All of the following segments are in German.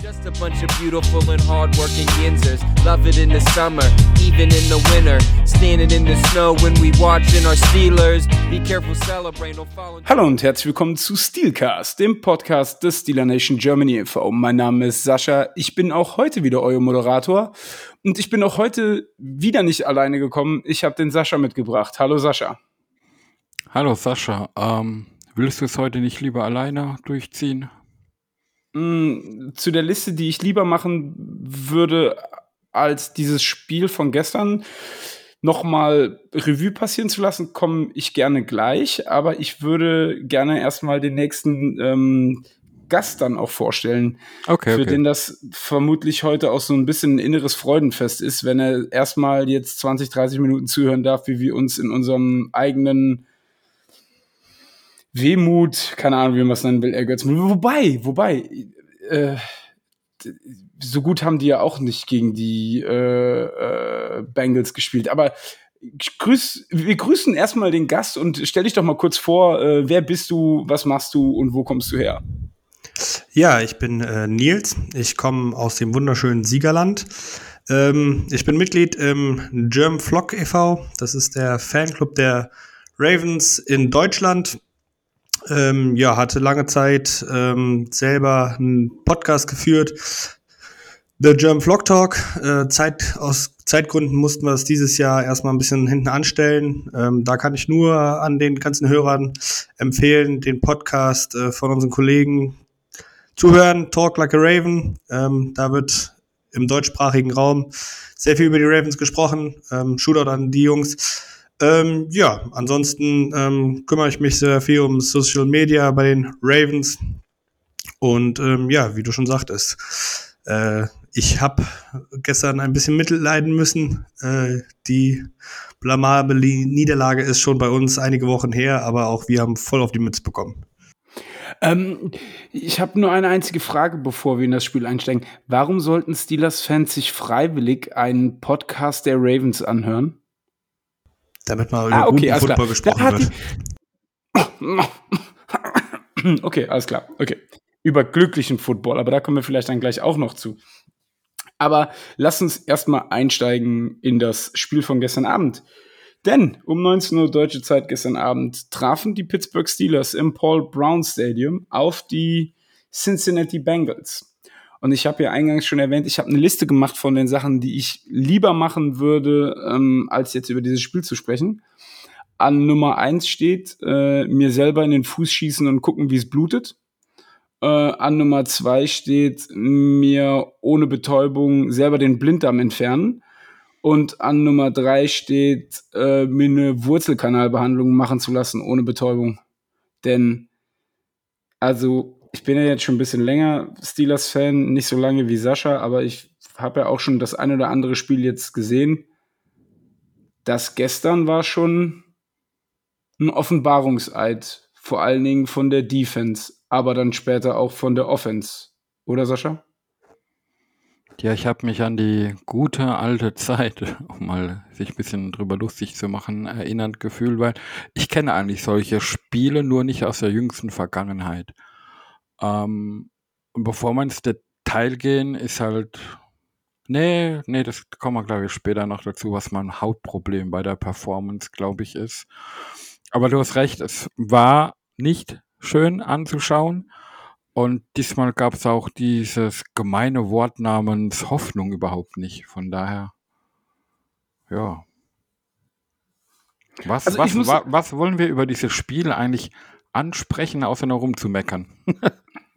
Just a bunch of beautiful and hardworking Yinzers. Love it in the summer, even in the winter. Standing in the snow when we watching our Steelers. Be careful, celebrate, don't fall. Hallo und herzlich willkommen zu Steelcast, dem Podcast des Steeler Nation Germany e.V. Mein Name ist Sascha. Ich bin auch heute wieder euer Moderator und ich bin auch heute wieder nicht alleine gekommen. Ich habe den Sascha mitgebracht. Hallo Sascha. Hallo Sascha. Ähm, willst du es heute nicht lieber alleine durchziehen? Mm, zu der Liste, die ich lieber machen würde als dieses Spiel von gestern nochmal Revue passieren zu lassen, komme ich gerne gleich, aber ich würde gerne erstmal den nächsten ähm, Gast dann auch vorstellen, Okay, für okay. den das vermutlich heute auch so ein bisschen ein inneres Freudenfest ist, wenn er erstmal jetzt 20, 30 Minuten zuhören darf, wie wir uns in unserem eigenen Wehmut, keine Ahnung, wie man es nennen will, ergötzen. Wobei, wobei, äh, so gut haben die ja auch nicht gegen die äh, äh, Bengals gespielt. Aber grüß, wir grüßen erstmal den Gast und stell dich doch mal kurz vor, äh, wer bist du, was machst du und wo kommst du her? Ja, ich bin äh, Nils. Ich komme aus dem wunderschönen Siegerland. Ähm, ich bin Mitglied im German Flock e.V. Das ist der Fanclub der Ravens in Deutschland. Ähm, ja, hatte lange Zeit ähm, selber einen Podcast geführt. The German Flock Talk. Äh, Zeit, aus Zeitgründen mussten wir es dieses Jahr erstmal ein bisschen hinten anstellen. Ähm, da kann ich nur an den ganzen Hörern empfehlen, den Podcast äh, von unseren Kollegen zuhören. Talk Like a Raven. Ähm, da wird im deutschsprachigen Raum sehr viel über die Ravens gesprochen. Ähm, Shootout an die Jungs. Ähm, ja, ansonsten ähm, kümmere ich mich sehr viel um Social Media bei den Ravens. Und ähm, ja, wie du schon sagtest, äh, ich habe gestern ein bisschen Mittel leiden müssen. Äh, die blamable Niederlage ist schon bei uns einige Wochen her, aber auch wir haben voll auf die Mütze bekommen. Ähm, ich habe nur eine einzige Frage, bevor wir in das Spiel einsteigen. Warum sollten Steelers-Fans sich freiwillig einen Podcast der Ravens anhören? Damit mal über Ah, okay, guten alles klar. Football gesprochen wird. Okay, alles klar. Okay. Über glücklichen Football, aber da kommen wir vielleicht dann gleich auch noch zu. Aber lass uns erstmal einsteigen in das Spiel von gestern Abend. Denn um 19 Uhr deutsche Zeit gestern Abend trafen die Pittsburgh Steelers im Paul Brown Stadium auf die Cincinnati Bengals. Und ich habe ja eingangs schon erwähnt, ich habe eine Liste gemacht von den Sachen, die ich lieber machen würde, ähm, als jetzt über dieses Spiel zu sprechen. An Nummer eins steht, äh, mir selber in den Fuß schießen und gucken, wie es blutet. Äh, an Nummer zwei steht, mir ohne Betäubung selber den Blinddarm entfernen. Und an Nummer drei steht, äh, mir eine Wurzelkanalbehandlung machen zu lassen ohne Betäubung. Denn, also, ich bin ja jetzt schon ein bisschen länger Steelers-Fan, nicht so lange wie Sascha, aber ich habe ja auch schon das ein oder andere Spiel jetzt gesehen. Das gestern war schon ein Offenbarungseid, vor allen Dingen von der Defense, aber dann später auch von der Offense. Oder Sascha? Ja, ich habe mich an die gute alte Zeit, um mal sich ein bisschen drüber lustig zu machen, erinnert gefühlt, weil ich kenne eigentlich solche Spiele nur nicht aus der jüngsten Vergangenheit. Ähm, und bevor wir ins Detail gehen, ist halt, nee, nee, das kommen wir, glaube ich, später noch dazu, was mein Hauptproblem bei der Performance, glaube ich, ist. Aber du hast recht, es war nicht schön anzuschauen. Und diesmal gab es auch dieses gemeine Wort namens Hoffnung überhaupt nicht. Von daher, ja. Was, Also was, muss- wa, was wollen wir über dieses Spiel eigentlich ansprechen, außer nur rumzumeckern?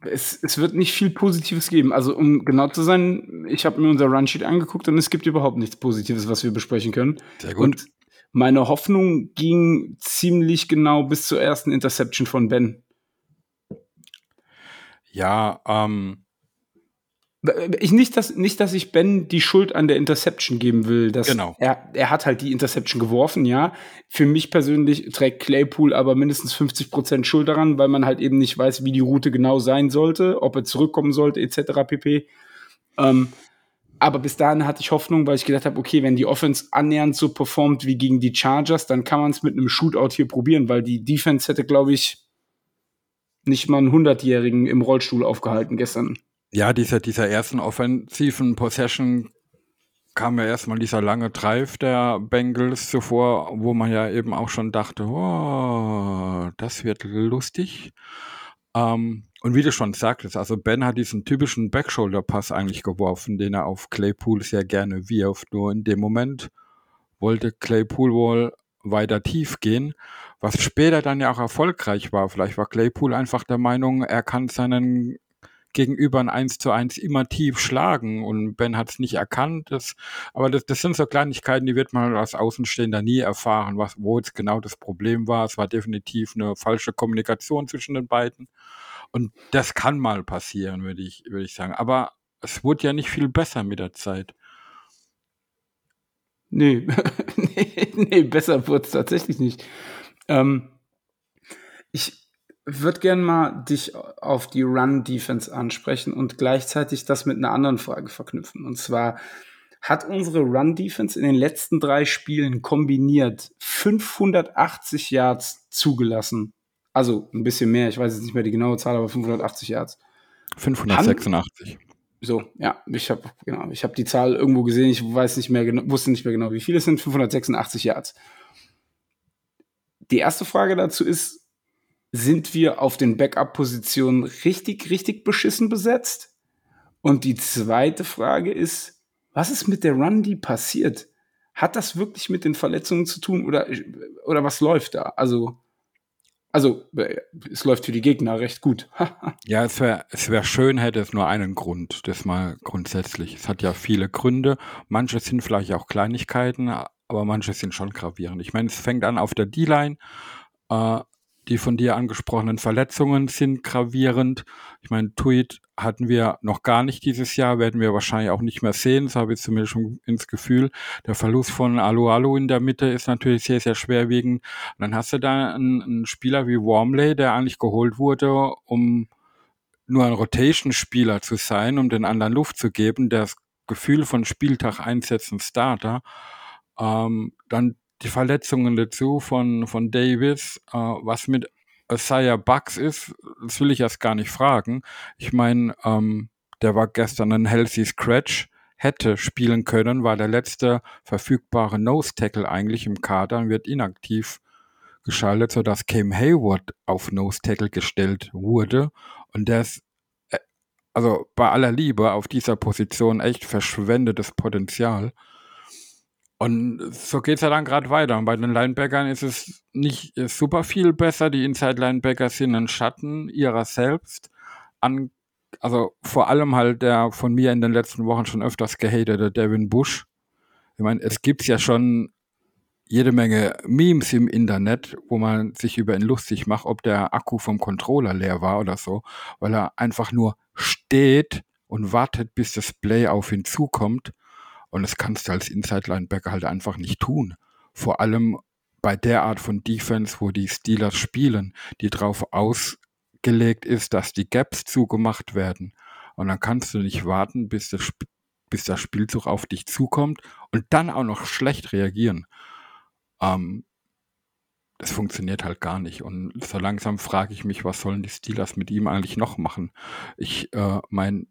Es, es wird nicht viel Positives geben. Also, um genau zu sein, ich habe mir unser Runsheet angeguckt und es gibt überhaupt nichts Positives, was wir besprechen können. Sehr Und meine Hoffnung ging ziemlich genau bis zur ersten Interception von Ben. Ja, ähm, Ich nicht, dass, nicht, dass ich Ben die Schuld an der Interception geben will. Dass Genau. Er, er hat halt die Interception geworfen, ja. Für mich persönlich trägt Claypool aber mindestens 50% Schuld daran, weil man halt eben nicht weiß, wie die Route genau sein sollte, ob er zurückkommen sollte, etc. pp. Ähm, aber bis dahin hatte ich Hoffnung, weil ich gedacht habe, okay, wenn die Offense annähernd so performt wie gegen die Chargers, dann kann man es mit einem Shootout hier probieren, weil die Defense hätte, glaube ich, nicht mal einen 100-Jährigen im Rollstuhl aufgehalten gestern. Ja, dieser, dieser ersten offensiven Possession kam ja erstmal dieser lange Drive der Bengals zuvor, wo man ja eben auch schon dachte, oh, das wird lustig. Ähm, und wie du schon sagtest, also Ben hat diesen typischen Backshoulder-Pass eigentlich geworfen, den er auf Claypool sehr gerne wirft. Nur in dem Moment wollte Claypool wohl weiter tief gehen, was später dann ja auch erfolgreich war. Vielleicht war Claypool einfach der Meinung, er kann seinen Gegenüber ein 1 zu 1 immer tief schlagen und Ben hat es nicht erkannt. Das, aber das, das sind so Kleinigkeiten, die wird man als Außenstehender nie erfahren, was, wo jetzt genau das Problem war. Es war definitiv eine falsche Kommunikation zwischen den beiden. Und das kann mal passieren, würde ich, würde ich sagen. Aber es wurde ja nicht viel besser mit der Zeit. Nee, nee, nee, besser wurde es tatsächlich nicht. Ähm, ich würde gerne mal dich auf die Run-Defense ansprechen und gleichzeitig das mit einer anderen Frage verknüpfen. Und zwar hat unsere Run-Defense in den letzten drei Spielen kombiniert 580 Yards zugelassen. Also ein bisschen mehr, ich weiß jetzt nicht mehr die genaue Zahl, aber 580 Yards. 586. So, ja, ich habe genau, ich habe die Zahl irgendwo gesehen, ich weiß nicht mehr genau, wusste nicht mehr genau, wie viele es sind, 586 Yards. Die erste Frage dazu ist, sind wir auf den Backup-Positionen richtig, richtig beschissen besetzt? Und die zweite Frage ist, was ist mit der Run, die passiert? Hat das wirklich mit den Verletzungen zu tun oder, oder was läuft da? Also, also, äh, es läuft für die Gegner recht gut. ja, es wäre es wär schön, hätte es nur einen Grund, das mal grundsätzlich. Es hat ja viele Gründe. Manche sind vielleicht auch Kleinigkeiten, aber manche sind schon gravierend. Ich meine, es fängt an auf der D-Line. Äh, die von dir angesprochenen Verletzungen sind gravierend. Ich meine, Tweet hatten wir noch gar nicht dieses Jahr, werden wir wahrscheinlich auch nicht mehr sehen. Das habe ich zumindest schon ins Gefühl. Der Verlust von Alu Alu in der Mitte ist natürlich sehr, sehr schwerwiegend. Und dann hast du da einen, einen Spieler wie Wormley, der eigentlich geholt wurde, um nur ein Rotation-Spieler zu sein, um den anderen Luft zu geben, das Gefühl von Spieltag einsetzen Starter. Ähm, dann die Verletzungen dazu von, von Davis, äh, was mit Isaiah Bucks ist, das will ich erst gar nicht fragen. Ich meine, ähm, der war gestern ein healthy Scratch, hätte spielen können, war der letzte verfügbare Nose Tackle eigentlich im Kader und wird inaktiv geschaltet, sodass Cam Hayward auf Nose Tackle gestellt wurde. Und der ist, äh, also bei aller Liebe, auf dieser Position echt verschwendetes Potenzial. Und so geht's ja dann gerade weiter. Und bei den Linebackern ist es nicht super viel besser. Die Inside-Linebacker sind ein Schatten ihrer selbst. An, also vor allem halt der von mir in den letzten Wochen schon öfters gehatete Devin Bush. Ich meine, es gibt ja schon jede Menge Memes im Internet, wo man sich über ihn lustig macht, ob der Akku vom Controller leer war oder so, weil er einfach nur steht und wartet, bis das Play auf ihn zukommt und das kannst du als Inside-Linebacker halt einfach nicht tun. Vor allem bei der Art von Defense, wo die Steelers spielen, die darauf ausgelegt ist, dass die Gaps zugemacht werden. Und dann kannst du nicht warten, bis, das, bis der Spielzug auf dich zukommt und dann auch noch schlecht reagieren. Ähm, das funktioniert halt gar nicht. Und so langsam frage ich mich, was sollen die Steelers mit ihm eigentlich noch machen? Ich äh, mein,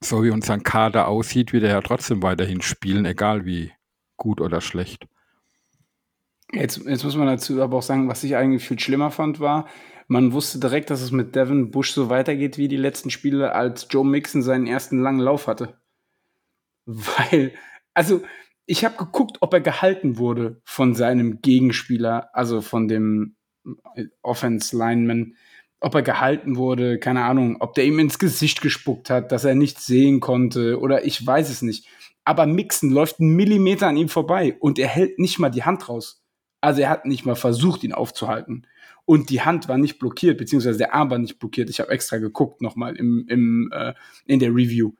so wie unser Kader aussieht, wird er ja trotzdem weiterhin spielen, egal wie gut oder schlecht. Jetzt, jetzt muss man dazu aber auch sagen, was ich eigentlich viel schlimmer fand, war, man wusste direkt, dass es mit Devin Bush so weitergeht wie die letzten Spiele, als Joe Mixon seinen ersten langen Lauf hatte. Weil, also, ich habe geguckt, ob er gehalten wurde von seinem Gegenspieler, also von dem Offense Lineman ob er gehalten wurde, keine Ahnung, ob der ihm ins Gesicht gespuckt hat, dass er nichts sehen konnte oder ich weiß es nicht. Aber Mixen läuft einen Millimeter an ihm vorbei und er hält nicht mal die Hand raus. Also er hat nicht mal versucht, ihn aufzuhalten. Und die Hand war nicht blockiert, beziehungsweise der Arm war nicht blockiert. Ich habe extra geguckt nochmal im, im, äh, in der Review.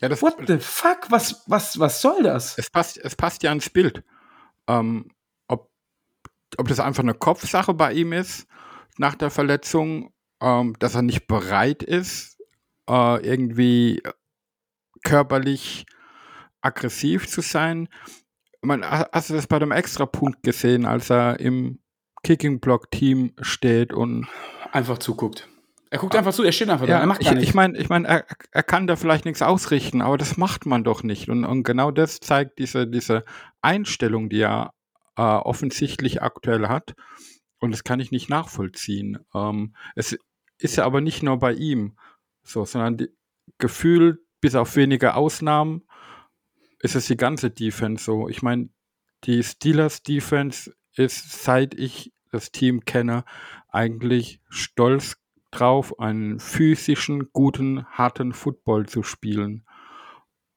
Ja, das What the fuck? Was, was, was soll das? Es passt, es passt ja ins Bild. Ähm, ob, ob das einfach eine Kopfsache bei ihm ist nach der Verletzung, ähm, dass er nicht bereit ist, äh, irgendwie körperlich aggressiv zu sein. Man, hast du das bei dem Extrapunkt gesehen, als er im Kicking-Block-Team steht und einfach zuguckt. Er guckt einfach zu, er steht einfach ja, da, er macht ich, gar nichts. ich meine, ich mein, er, er kann da vielleicht nichts ausrichten, aber das macht man doch nicht. Und, und genau das zeigt diese, diese Einstellung, die er äh, offensichtlich aktuell hat. Und das kann ich nicht nachvollziehen. Ähm, es ist ja aber nicht nur bei ihm so, sondern die, gefühlt, bis auf wenige Ausnahmen, ist es die ganze Defense so. Ich meine, die Steelers Defense ist, seit ich das Team kenne, eigentlich stolz drauf, einen physischen, guten, harten Football zu spielen.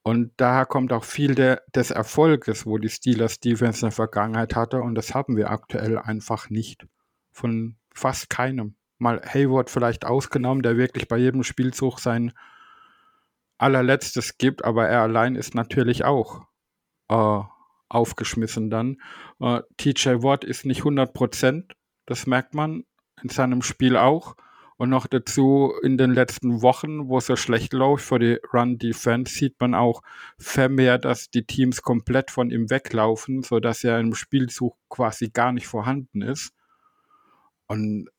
Und daher kommt auch viel der, des Erfolges, wo die Steelers Defense in der Vergangenheit hatte. Und das haben wir aktuell einfach nicht. Von fast keinem. Mal Hayward vielleicht ausgenommen, der wirklich bei jedem Spielzug sein allerletztes gibt, aber er allein ist natürlich auch äh, aufgeschmissen dann. Äh, TJ Watt ist nicht 100 Prozent, das merkt man in seinem Spiel auch. Und noch dazu in den letzten Wochen, wo es so schlecht läuft für die Run-Defense, sieht man auch vermehrt, dass die Teams komplett von ihm weglaufen, sodass er im Spielzug quasi gar nicht vorhanden ist. Und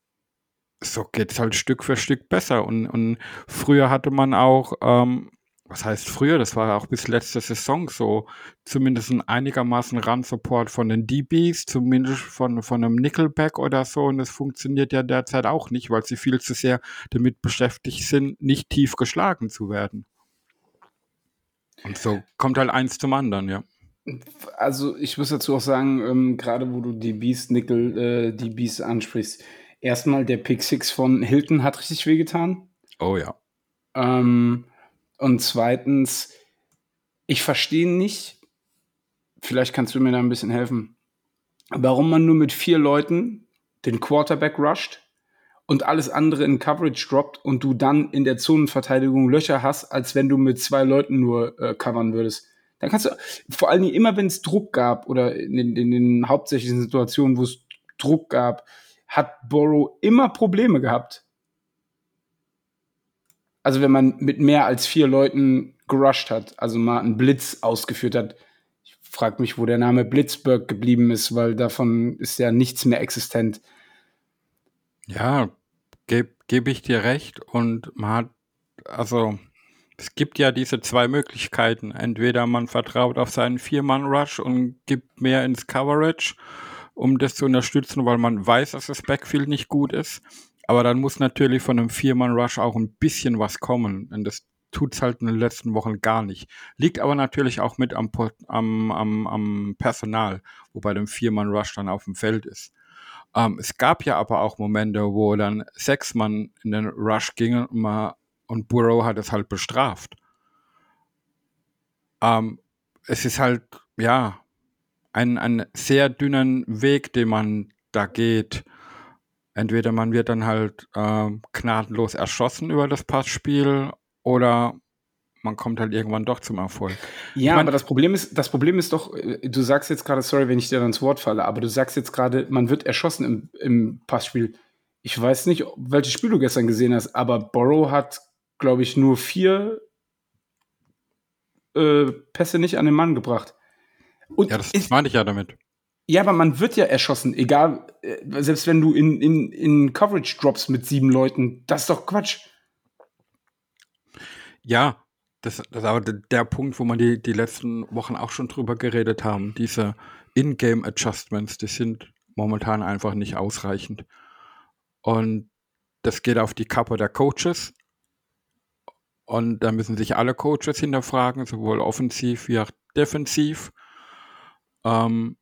so geht es halt Stück für Stück besser. Und, und früher hatte man auch, ähm, was heißt früher, das war auch bis letzte Saison so, zumindest ein einigermaßen Run-Support von den DBs, zumindest von, von einem Nickelback oder so. Und das funktioniert ja derzeit auch nicht, weil sie viel zu sehr damit beschäftigt sind, nicht tief geschlagen zu werden. Und so kommt halt eins zum anderen, ja. Also ich muss dazu auch sagen, ähm, gerade wo du die Beast Nickel, äh, Beast ansprichst, erstmal der Pick Six von Hilton hat richtig wehgetan. Oh ja. Ähm, und zweitens, ich verstehe nicht, vielleicht kannst du mir da ein bisschen helfen, warum man nur mit vier Leuten den Quarterback rusht und alles andere in Coverage droppt und du dann in der Zonenverteidigung Löcher hast, als wenn du mit zwei Leuten nur äh, covern würdest. Dann kannst du, vor allen Dingen immer, wenn es Druck gab oder in, in, in den hauptsächlichen Situationen, wo es Druck gab, hat Borrow immer Probleme gehabt. Also wenn man mit mehr als vier Leuten gerusht hat, also mal einen Blitz ausgeführt hat. Ich frage mich, wo der Name Blitzberg geblieben ist, weil davon ist ja nichts mehr existent. Ja, gebe geb ich dir recht. Und man hat, also es gibt ja diese zwei Möglichkeiten. Entweder man vertraut auf seinen Vier-Mann-Rush und gibt mehr ins Coverage, um das zu unterstützen, weil man weiß, dass das Backfield nicht gut ist. Aber dann muss natürlich von einem Vier-Mann-Rush auch ein bisschen was kommen. Und das tut's halt in den letzten Wochen gar nicht. Liegt aber natürlich auch mit am, am, am, am Personal, wo bei dem Vier-Mann-Rush dann auf dem Feld ist. Ähm, es gab ja aber auch Momente, wo dann sechs Mann in den Rush gingen und, mal, und Burrow hat es halt bestraft. Ähm, es ist halt, ja, ein, ein sehr dünnen Weg, den man da geht. Entweder man wird dann halt äh, gnadenlos erschossen über das Passspiel oder man kommt halt irgendwann doch zum Erfolg. Ja, ich mein, aber das Problem ist, das Problem ist doch, äh, du sagst jetzt gerade, sorry, wenn ich dir dann ins Wort falle, aber du sagst jetzt gerade, man wird erschossen im, im Passspiel. Ich weiß nicht, welches Spiel du gestern gesehen hast, aber Borrow hat, glaube ich, nur vier äh, Pässe nicht an den Mann gebracht. Und ja, das ist, meine ich ja damit. Ja, aber man wird ja erschossen, egal, äh, selbst wenn du in, in, in Coverage drops mit sieben Leuten, das ist doch Quatsch. Ja, das, das ist aber der Punkt, wo man die, die letzten Wochen auch schon drüber geredet haben. Diese In-Game-Adjustments, die sind momentan einfach nicht ausreichend. Und das geht auf die Kappe der Coaches. Und da müssen sich alle Coaches hinterfragen, sowohl offensiv wie auch defensiv. Ähm,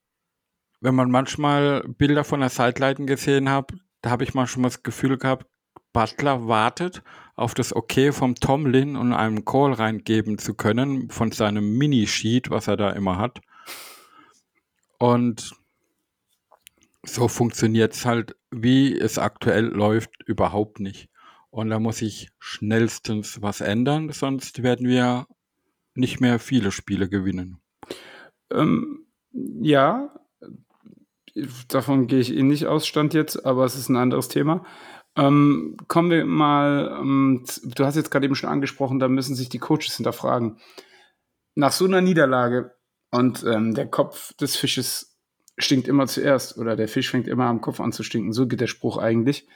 wenn man manchmal Bilder von der Sideline gesehen hat, da habe ich manchmal das Gefühl gehabt, Butler wartet auf das Okay vom Tomlin und einem Call reingeben zu können von seinem Mini-Sheet, was er da immer hat. Und so funktioniert es halt, wie es aktuell läuft, überhaupt nicht. Und da muss ich schnellstens was ändern, sonst werden wir nicht mehr viele Spiele gewinnen. Ähm, ja, davon gehe ich eh nicht aus, Stand jetzt, aber es ist ein anderes Thema. Ähm, kommen wir mal, ähm, du hast jetzt gerade eben schon angesprochen, da müssen sich die Coaches hinterfragen. Nach so einer Niederlage und ähm, der Kopf des Fisches stinkt immer zuerst oder der Fisch fängt immer am Kopf an zu stinken, so geht der Spruch eigentlich.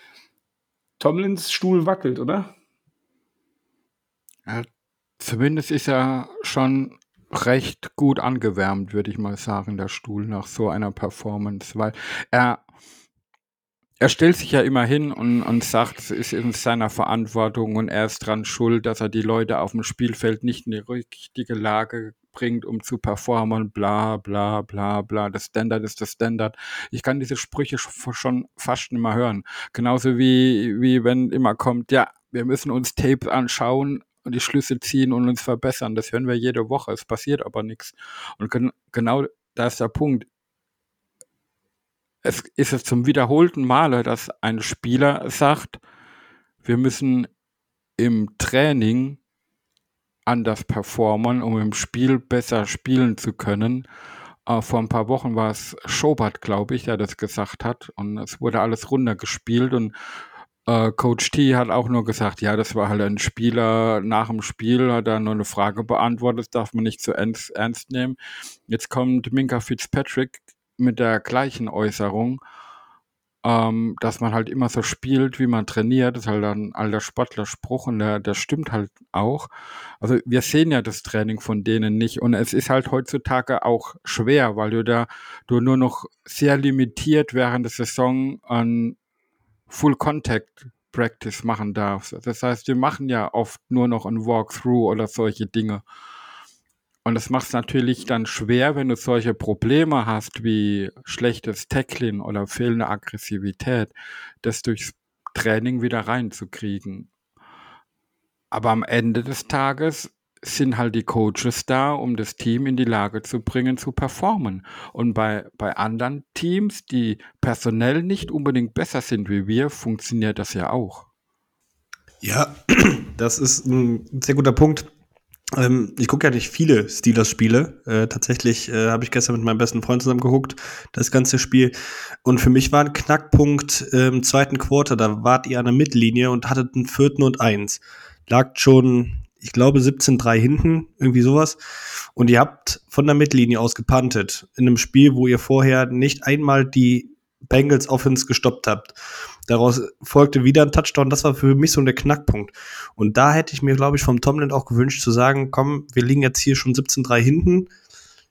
Tomlins Stuhl wackelt, oder? Ja, zumindest ist er schon recht gut angewärmt, würde ich mal sagen, der Stuhl nach so einer Performance, weil er er stellt sich ja immer hin und, und sagt, es ist in seiner Verantwortung und er ist dran schuld, dass er die Leute auf dem Spielfeld nicht in die richtige Lage bringt, um zu performen, bla bla bla bla. Das Standard ist das Standard. Ich kann diese Sprüche schon fast mehr hören. Genauso wie, wie wenn immer kommt, ja, wir müssen uns Tapes anschauen und die Schlüsse ziehen und uns verbessern. Das hören wir jede Woche. Es passiert aber nichts. Und gen genau da ist der Punkt es ist es zum wiederholten Male, dass ein Spieler sagt, wir müssen im Training anders performen, um im Spiel besser spielen zu können. Äh, vor ein paar Wochen war es Schobert, glaube ich, der das gesagt hat. Und es wurde alles runtergespielt. Und äh, Coach T hat auch nur gesagt, ja, das war halt ein Spieler nach dem Spiel, hat er nur eine Frage beantwortet, darf man nicht zu ernst, ernst nehmen. Jetzt kommt Minka Fitzpatrick, mit der gleichen Äußerung, ähm, dass man halt immer so spielt, wie man trainiert. Das ist halt ein alter Sportlerspruch und der, der stimmt halt auch. Also wir sehen ja das Training von denen nicht und es ist halt heutzutage auch schwer, weil du da du nur noch sehr limitiert während der Saison an Full Contact Practice machen darfst. Das heißt, wir machen ja oft nur noch ein Walkthrough oder solche Dinge. Und das macht es natürlich dann schwer, wenn du solche Probleme hast wie schlechtes Tackling oder fehlende Aggressivität, das durchs Training wieder reinzukriegen. Aber am Ende des Tages sind halt die Coaches da, um das Team in die Lage zu bringen, zu performen. Und bei, bei anderen Teams, die personell nicht unbedingt besser sind wie wir, funktioniert das ja auch. Ja, das ist ein sehr guter Punkt. Ähm, ich gucke ja nicht viele Steelers-Spiele. Äh, tatsächlich äh, habe ich gestern mit meinem besten Freund zusammen geguckt, das ganze Spiel. Und für mich war ein Knackpunkt äh, im zweiten Quarter, da wart ihr an der Mittellinie und hattet einen vierten und eins. Lag schon, ich glaube, 17-3 hinten, irgendwie sowas. Und ihr habt von der Mittellinie aus gepantet. In einem Spiel, wo ihr vorher nicht einmal die Bengals Offense gestoppt habt. Daraus folgte wieder ein Touchdown. Das war für mich so der Knackpunkt. Und da hätte ich mir, glaube ich, vom Tomlin auch gewünscht zu sagen, komm, wir liegen jetzt hier schon 17-3 hinten.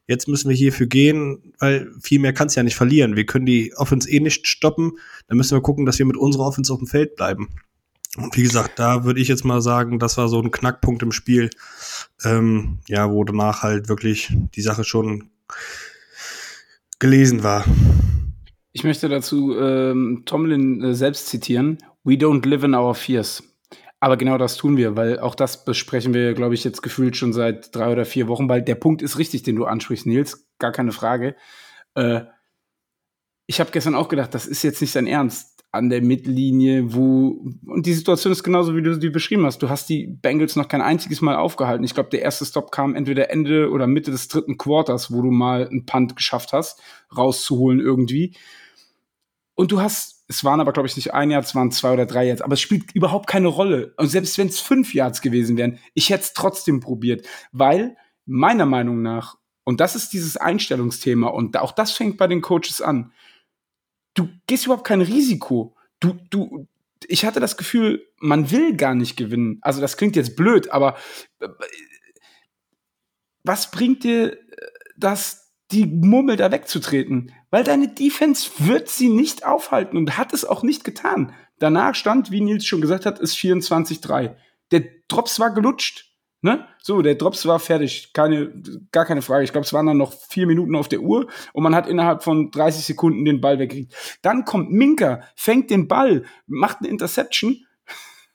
Jetzt müssen wir hierfür gehen, weil viel mehr kann es ja nicht verlieren. Wir können die Offense eh nicht stoppen. Dann müssen wir gucken, dass wir mit unserer Offense auf dem Feld bleiben. Und wie gesagt, da würde ich jetzt mal sagen, das war so ein Knackpunkt im Spiel, ähm, ja, wo danach halt wirklich die Sache schon gelesen war. Ich möchte dazu ähm, Tomlin äh, selbst zitieren. We don't live in our fears. Aber genau das tun wir, weil auch das besprechen wir, glaube ich, jetzt gefühlt schon seit drei oder vier Wochen, weil der Punkt ist richtig, den du ansprichst, Nils, gar keine Frage. Äh, ich habe gestern auch gedacht, das ist jetzt nicht sein Ernst an der Mittellinie, wo und die Situation ist genauso, wie du sie beschrieben hast. Du hast die Bengals noch kein einziges Mal aufgehalten. Ich glaube, der erste Stop kam entweder Ende oder Mitte des dritten Quarters, wo du mal einen Punt geschafft hast, rauszuholen irgendwie. Und du hast, es waren aber, glaube ich, nicht ein Jahr, es waren zwei oder drei Yards, aber es spielt überhaupt keine Rolle. Und selbst wenn es fünf Yards gewesen wären, ich hätte es trotzdem probiert, weil meiner Meinung nach, und das ist dieses Einstellungsthema, und auch das fängt bei den Coaches an, du gehst überhaupt kein Risiko. Du, du, ich hatte das Gefühl, man will gar nicht gewinnen. Also das klingt jetzt blöd, aber äh, was bringt dir das, die Mummel da wegzutreten, weil deine Defense wird sie nicht aufhalten und hat es auch nicht getan. Danach stand, wie Nils schon gesagt hat, ist 24-3. Der Drops war gelutscht. Ne? So, der Drops war fertig. Keine, gar keine Frage. Ich glaube, es waren dann noch vier Minuten auf der Uhr und man hat innerhalb von 30 Sekunden den Ball weggekriegt. Dann kommt Minka, fängt den Ball, macht eine Interception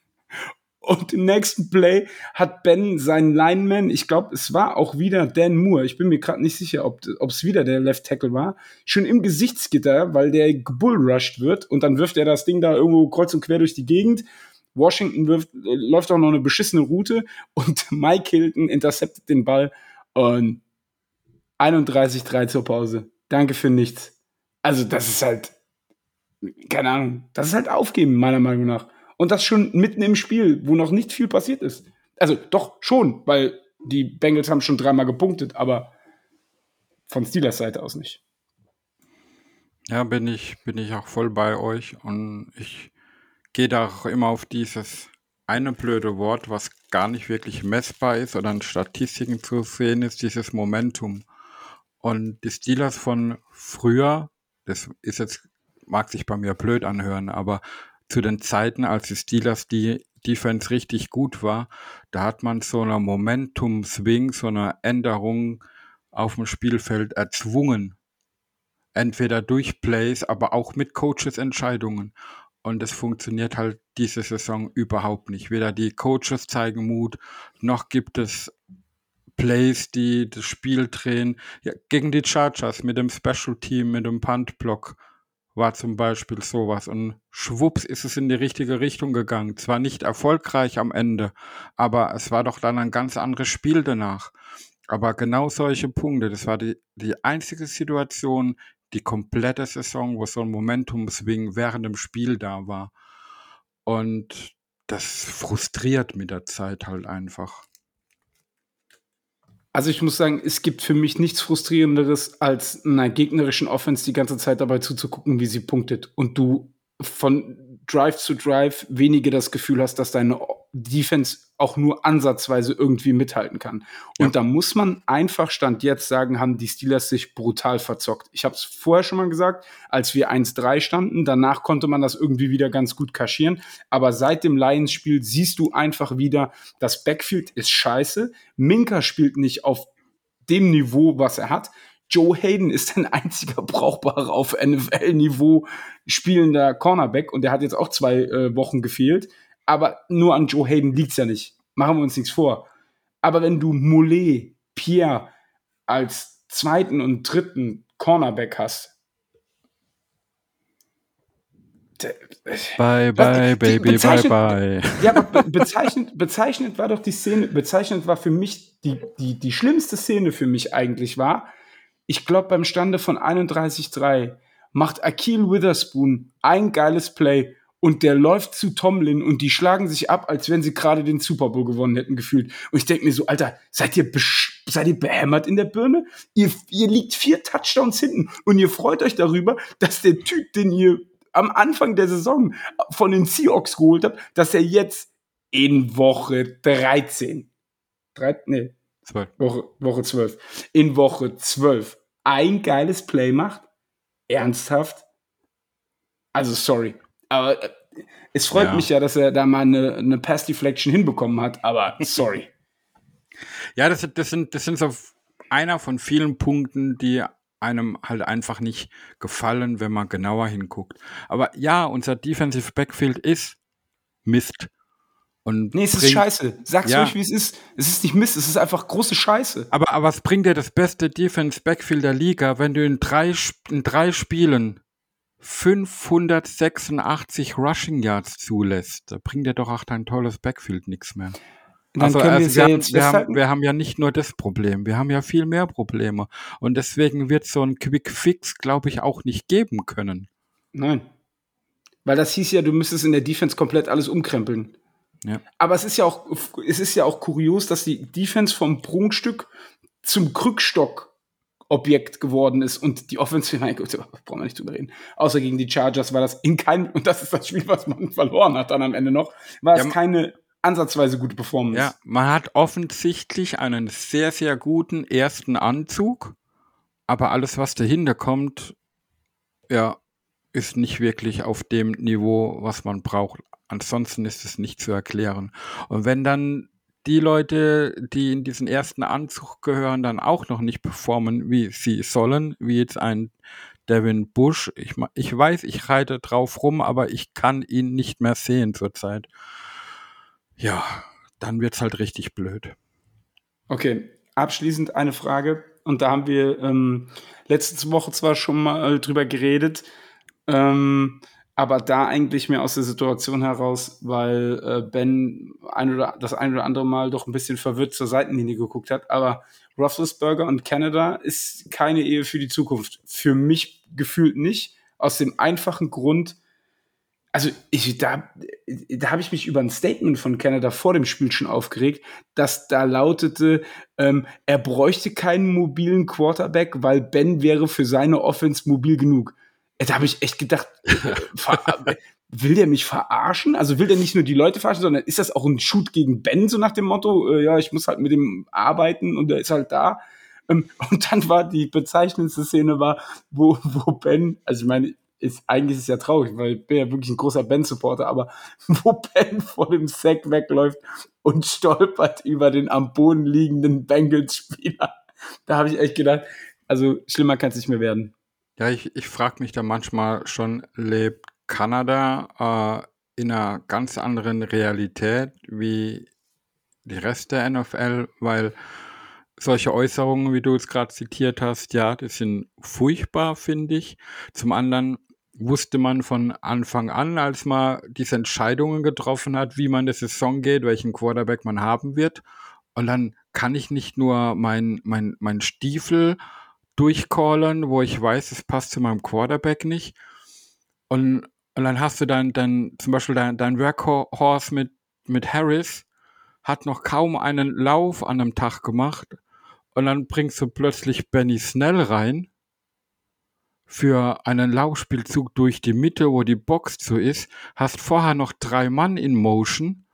und im nächsten Play hat Ben seinen Lineman, ich glaube, es war auch wieder Dan Moore, ich bin mir gerade nicht sicher, ob es wieder der Left Tackle war, schon im Gesichtsgitter, weil der gebullrushed wird und dann wirft er das Ding da irgendwo kreuz und quer durch die Gegend. Washington wirft, äh, läuft auch noch eine beschissene Route und Mike Hilton interceptet den Ball und 31-3 zur Pause. Danke für nichts. Also, das ist halt, keine Ahnung, das ist halt aufgeben, meiner Meinung nach. Und das schon mitten im Spiel, wo noch nicht viel passiert ist. Also doch schon, weil die Bengals haben schon dreimal gepunktet, aber von Steelers Seite aus nicht. Ja, bin ich, bin ich auch voll bei euch und ich gehe da auch immer auf dieses eine blöde Wort, was gar nicht wirklich messbar ist oder in Statistiken zu sehen ist, dieses Momentum. Und die Steelers von früher, das ist jetzt, mag sich bei mir blöd anhören, aber zu den Zeiten, als die Steelers die Defense richtig gut war, da hat man so eine Momentum-Swing, so eine Änderung auf dem Spielfeld erzwungen. Entweder durch Plays, aber auch mit Coaches Entscheidungen. Und es funktioniert halt diese Saison überhaupt nicht. Weder die Coaches zeigen Mut, noch gibt es Plays, die das Spiel drehen. Ja, gegen die Chargers mit dem Special Team, mit dem Punt-Block war zum Beispiel sowas. Und schwupps ist es in die richtige Richtung gegangen. Zwar nicht erfolgreich am Ende, aber es war doch dann ein ganz anderes Spiel danach. Aber genau solche Punkte, das war die, die einzige Situation, die komplette Saison, wo so ein Momentum-Swing während dem Spiel da war. Und das frustriert mit der Zeit halt einfach. Also ich muss sagen, es gibt für mich nichts Frustrierenderes, als einer gegnerischen Offense die ganze Zeit dabei zuzugucken, wie sie punktet. Und du von Drive zu Drive weniger das Gefühl hast, dass deine Defense auch nur ansatzweise irgendwie mithalten kann. Und ja. da muss man einfach Stand jetzt sagen, haben die Steelers sich brutal verzockt. Ich habe es vorher schon mal gesagt, als wir 1-3 standen, danach konnte man das irgendwie wieder ganz gut kaschieren. Aber seit dem Lions-Spiel siehst du einfach wieder, das Backfield ist scheiße. Minka spielt nicht auf dem Niveau, was er hat. Joe Hayden ist ein einziger brauchbarer auf NFL-Niveau spielender Cornerback und der hat jetzt auch zwei äh, Wochen gefehlt. Aber nur an Joe Hayden liegt's ja nicht. Machen wir uns nichts vor. Aber wenn du Moulet, Pierre als zweiten und dritten Cornerback hast, Bye, bye, baby, bye, bye. Ja, aber bezeichnend, bezeichnend war doch die Szene, bezeichnend war für mich, die, die, die schlimmste Szene für mich eigentlich war, ich glaube, beim Stande von 31-3 macht Akil Witherspoon ein geiles Play und der läuft zu Tomlin und die schlagen sich ab, als wenn sie gerade den Super Bowl gewonnen hätten gefühlt. Und ich denke mir so, Alter, seid ihr, seid ihr behämmert in der Birne? Ihr, ihr liegt vier Touchdowns hinten und ihr freut euch darüber, dass der Typ, den ihr am Anfang der Saison von den Seahawks geholt habt, dass er jetzt in Woche 13, 13 nee, Woche, Woche 12, in Woche 12 ein geiles Play macht? Ernsthaft? Also, sorry. Aber äh, es freut ja. mich ja, dass er da mal eine, eine Pass Deflection hinbekommen hat, aber sorry. ja, das, das, sind, das sind so einer von vielen Punkten, die einem halt einfach nicht gefallen, wenn man genauer hinguckt. Aber ja, unser Defensive Backfield ist Mist. Und nee, es ist scheiße. Sag's ja. ruhig, wie es ist. Es ist nicht Mist, es ist einfach große Scheiße. Aber, aber was bringt dir das beste Defense-Backfield der Liga, wenn du in drei, in drei Spielen 586 Rushing Yards zulässt? Da bringt dir doch auch dein tolles Backfield nichts mehr. also, also wir, haben, wir, haben, wir haben ja nicht nur das Problem, wir haben ja viel mehr Probleme. Und deswegen wird so ein Quick Fix, glaube ich, auch nicht geben können. Nein. Weil das hieß ja, du müsstest in der Defense komplett alles umkrempeln. Ja. Aber es ist ja auch, es ist ja auch kurios, dass die Defense vom Prunkstück zum Krückstock Objekt geworden ist und die Offense, mein Gott, brauchen wir nicht drüber reden. Außer gegen die Chargers war das in keinem, und das ist das Spiel, was man verloren hat dann am Ende noch, war ja, es keine ansatzweise gute Performance. Ja, man hat offensichtlich einen sehr, sehr guten ersten Anzug, aber alles, was dahinter kommt, ja, ist nicht wirklich auf dem Niveau, was man braucht. Ansonsten ist es nicht zu erklären. Und wenn dann die Leute, die in diesen ersten Anzug gehören, dann auch noch nicht performen, wie sie sollen, wie jetzt ein Devin Bush. Ich, ich weiß, ich reite drauf rum, aber ich kann ihn nicht mehr sehen zurzeit. Ja, dann wird's halt richtig blöd. Okay, abschließend eine Frage. Und da haben wir ähm, letzte Woche zwar schon mal drüber geredet, ähm, aber da eigentlich mehr aus der Situation heraus, weil äh, Ben ein oder, das ein oder andere Mal doch ein bisschen verwirrt zur Seitenlinie geguckt hat. Aber Roethlisberger und Canada ist keine Ehe für die Zukunft. Für mich gefühlt nicht. Aus dem einfachen Grund, also ich, da, da habe ich mich über ein Statement von Canada vor dem Spiel schon aufgeregt, dass da lautete, ähm, er bräuchte keinen mobilen Quarterback, weil Ben wäre für seine Offense mobil genug da habe ich echt gedacht, will der mich verarschen? Also will der nicht nur die Leute verarschen, sondern ist das auch ein Shoot gegen Ben, so nach dem Motto, äh, ja, ich muss halt mit dem arbeiten und der ist halt da. Ähm, und dann war die bezeichnendste Szene war, wo, wo Ben, also ich meine, ist, eigentlich ist es ja traurig, weil ich bin ja wirklich ein großer Ben-Supporter, aber wo Ben vor dem Sack wegläuft und stolpert über den am Boden liegenden Bengals-Spieler. Da habe ich echt gedacht, also schlimmer kann es nicht mehr werden. Ja, ich, ich frage mich da manchmal schon, lebt Kanada äh, in einer ganz anderen Realität wie die Rest der NFL, weil solche Äußerungen, wie du es gerade zitiert hast, ja, das sind furchtbar, finde ich. Zum anderen wusste man von Anfang an, als man diese Entscheidungen getroffen hat, wie man die Saison geht, welchen Quarterback man haben wird. Und dann kann ich nicht nur mein, mein, mein Stiefel durchcallen, wo ich weiß, es passt zu meinem Quarterback nicht. Und, und dann hast du dann, dann zum Beispiel dein, dein Workhorse mit, mit Harris, hat noch kaum einen Lauf an einem Tag gemacht. Und dann bringst du plötzlich Benny Snell rein für einen Laufspielzug durch die Mitte, wo die Box zu ist, hast vorher noch drei Mann in Motion,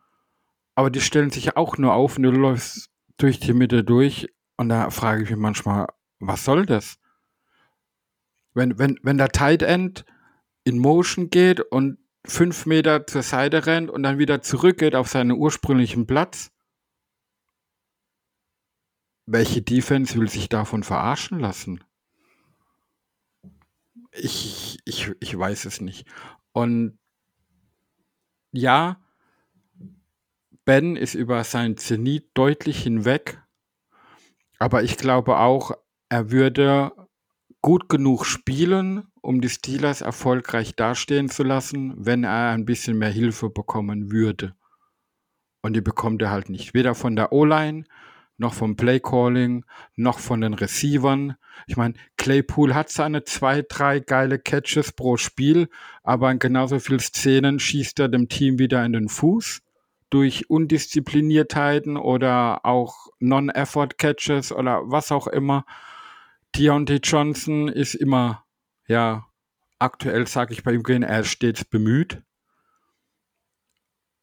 aber die stellen sich auch nur auf und du läufst durch die Mitte durch. Und da frage ich mich manchmal, was soll das? Wenn, wenn, wenn der Tight End in Motion geht und fünf Meter zur Seite rennt und dann wieder zurückgeht auf seinen ursprünglichen Platz, welche Defense will sich davon verarschen lassen? Ich, ich, ich weiß es nicht. Und ja, Ben ist über sein Zenit deutlich hinweg, aber ich glaube auch, er würde gut genug spielen, um die Steelers erfolgreich dastehen zu lassen, wenn er ein bisschen mehr Hilfe bekommen würde. Und die bekommt er halt nicht. Weder von der O-Line, noch vom Playcalling, noch von den Receivern. Ich meine, Claypool hat seine zwei, drei geile Catches pro Spiel, aber in genauso vielen Szenen schießt er dem Team wieder in den Fuß durch Undiszipliniertheiten oder auch Non-Effort-Catches oder was auch immer. Deontay Johnson ist immer, ja, aktuell sage ich bei ihm gehen, er ist stets bemüht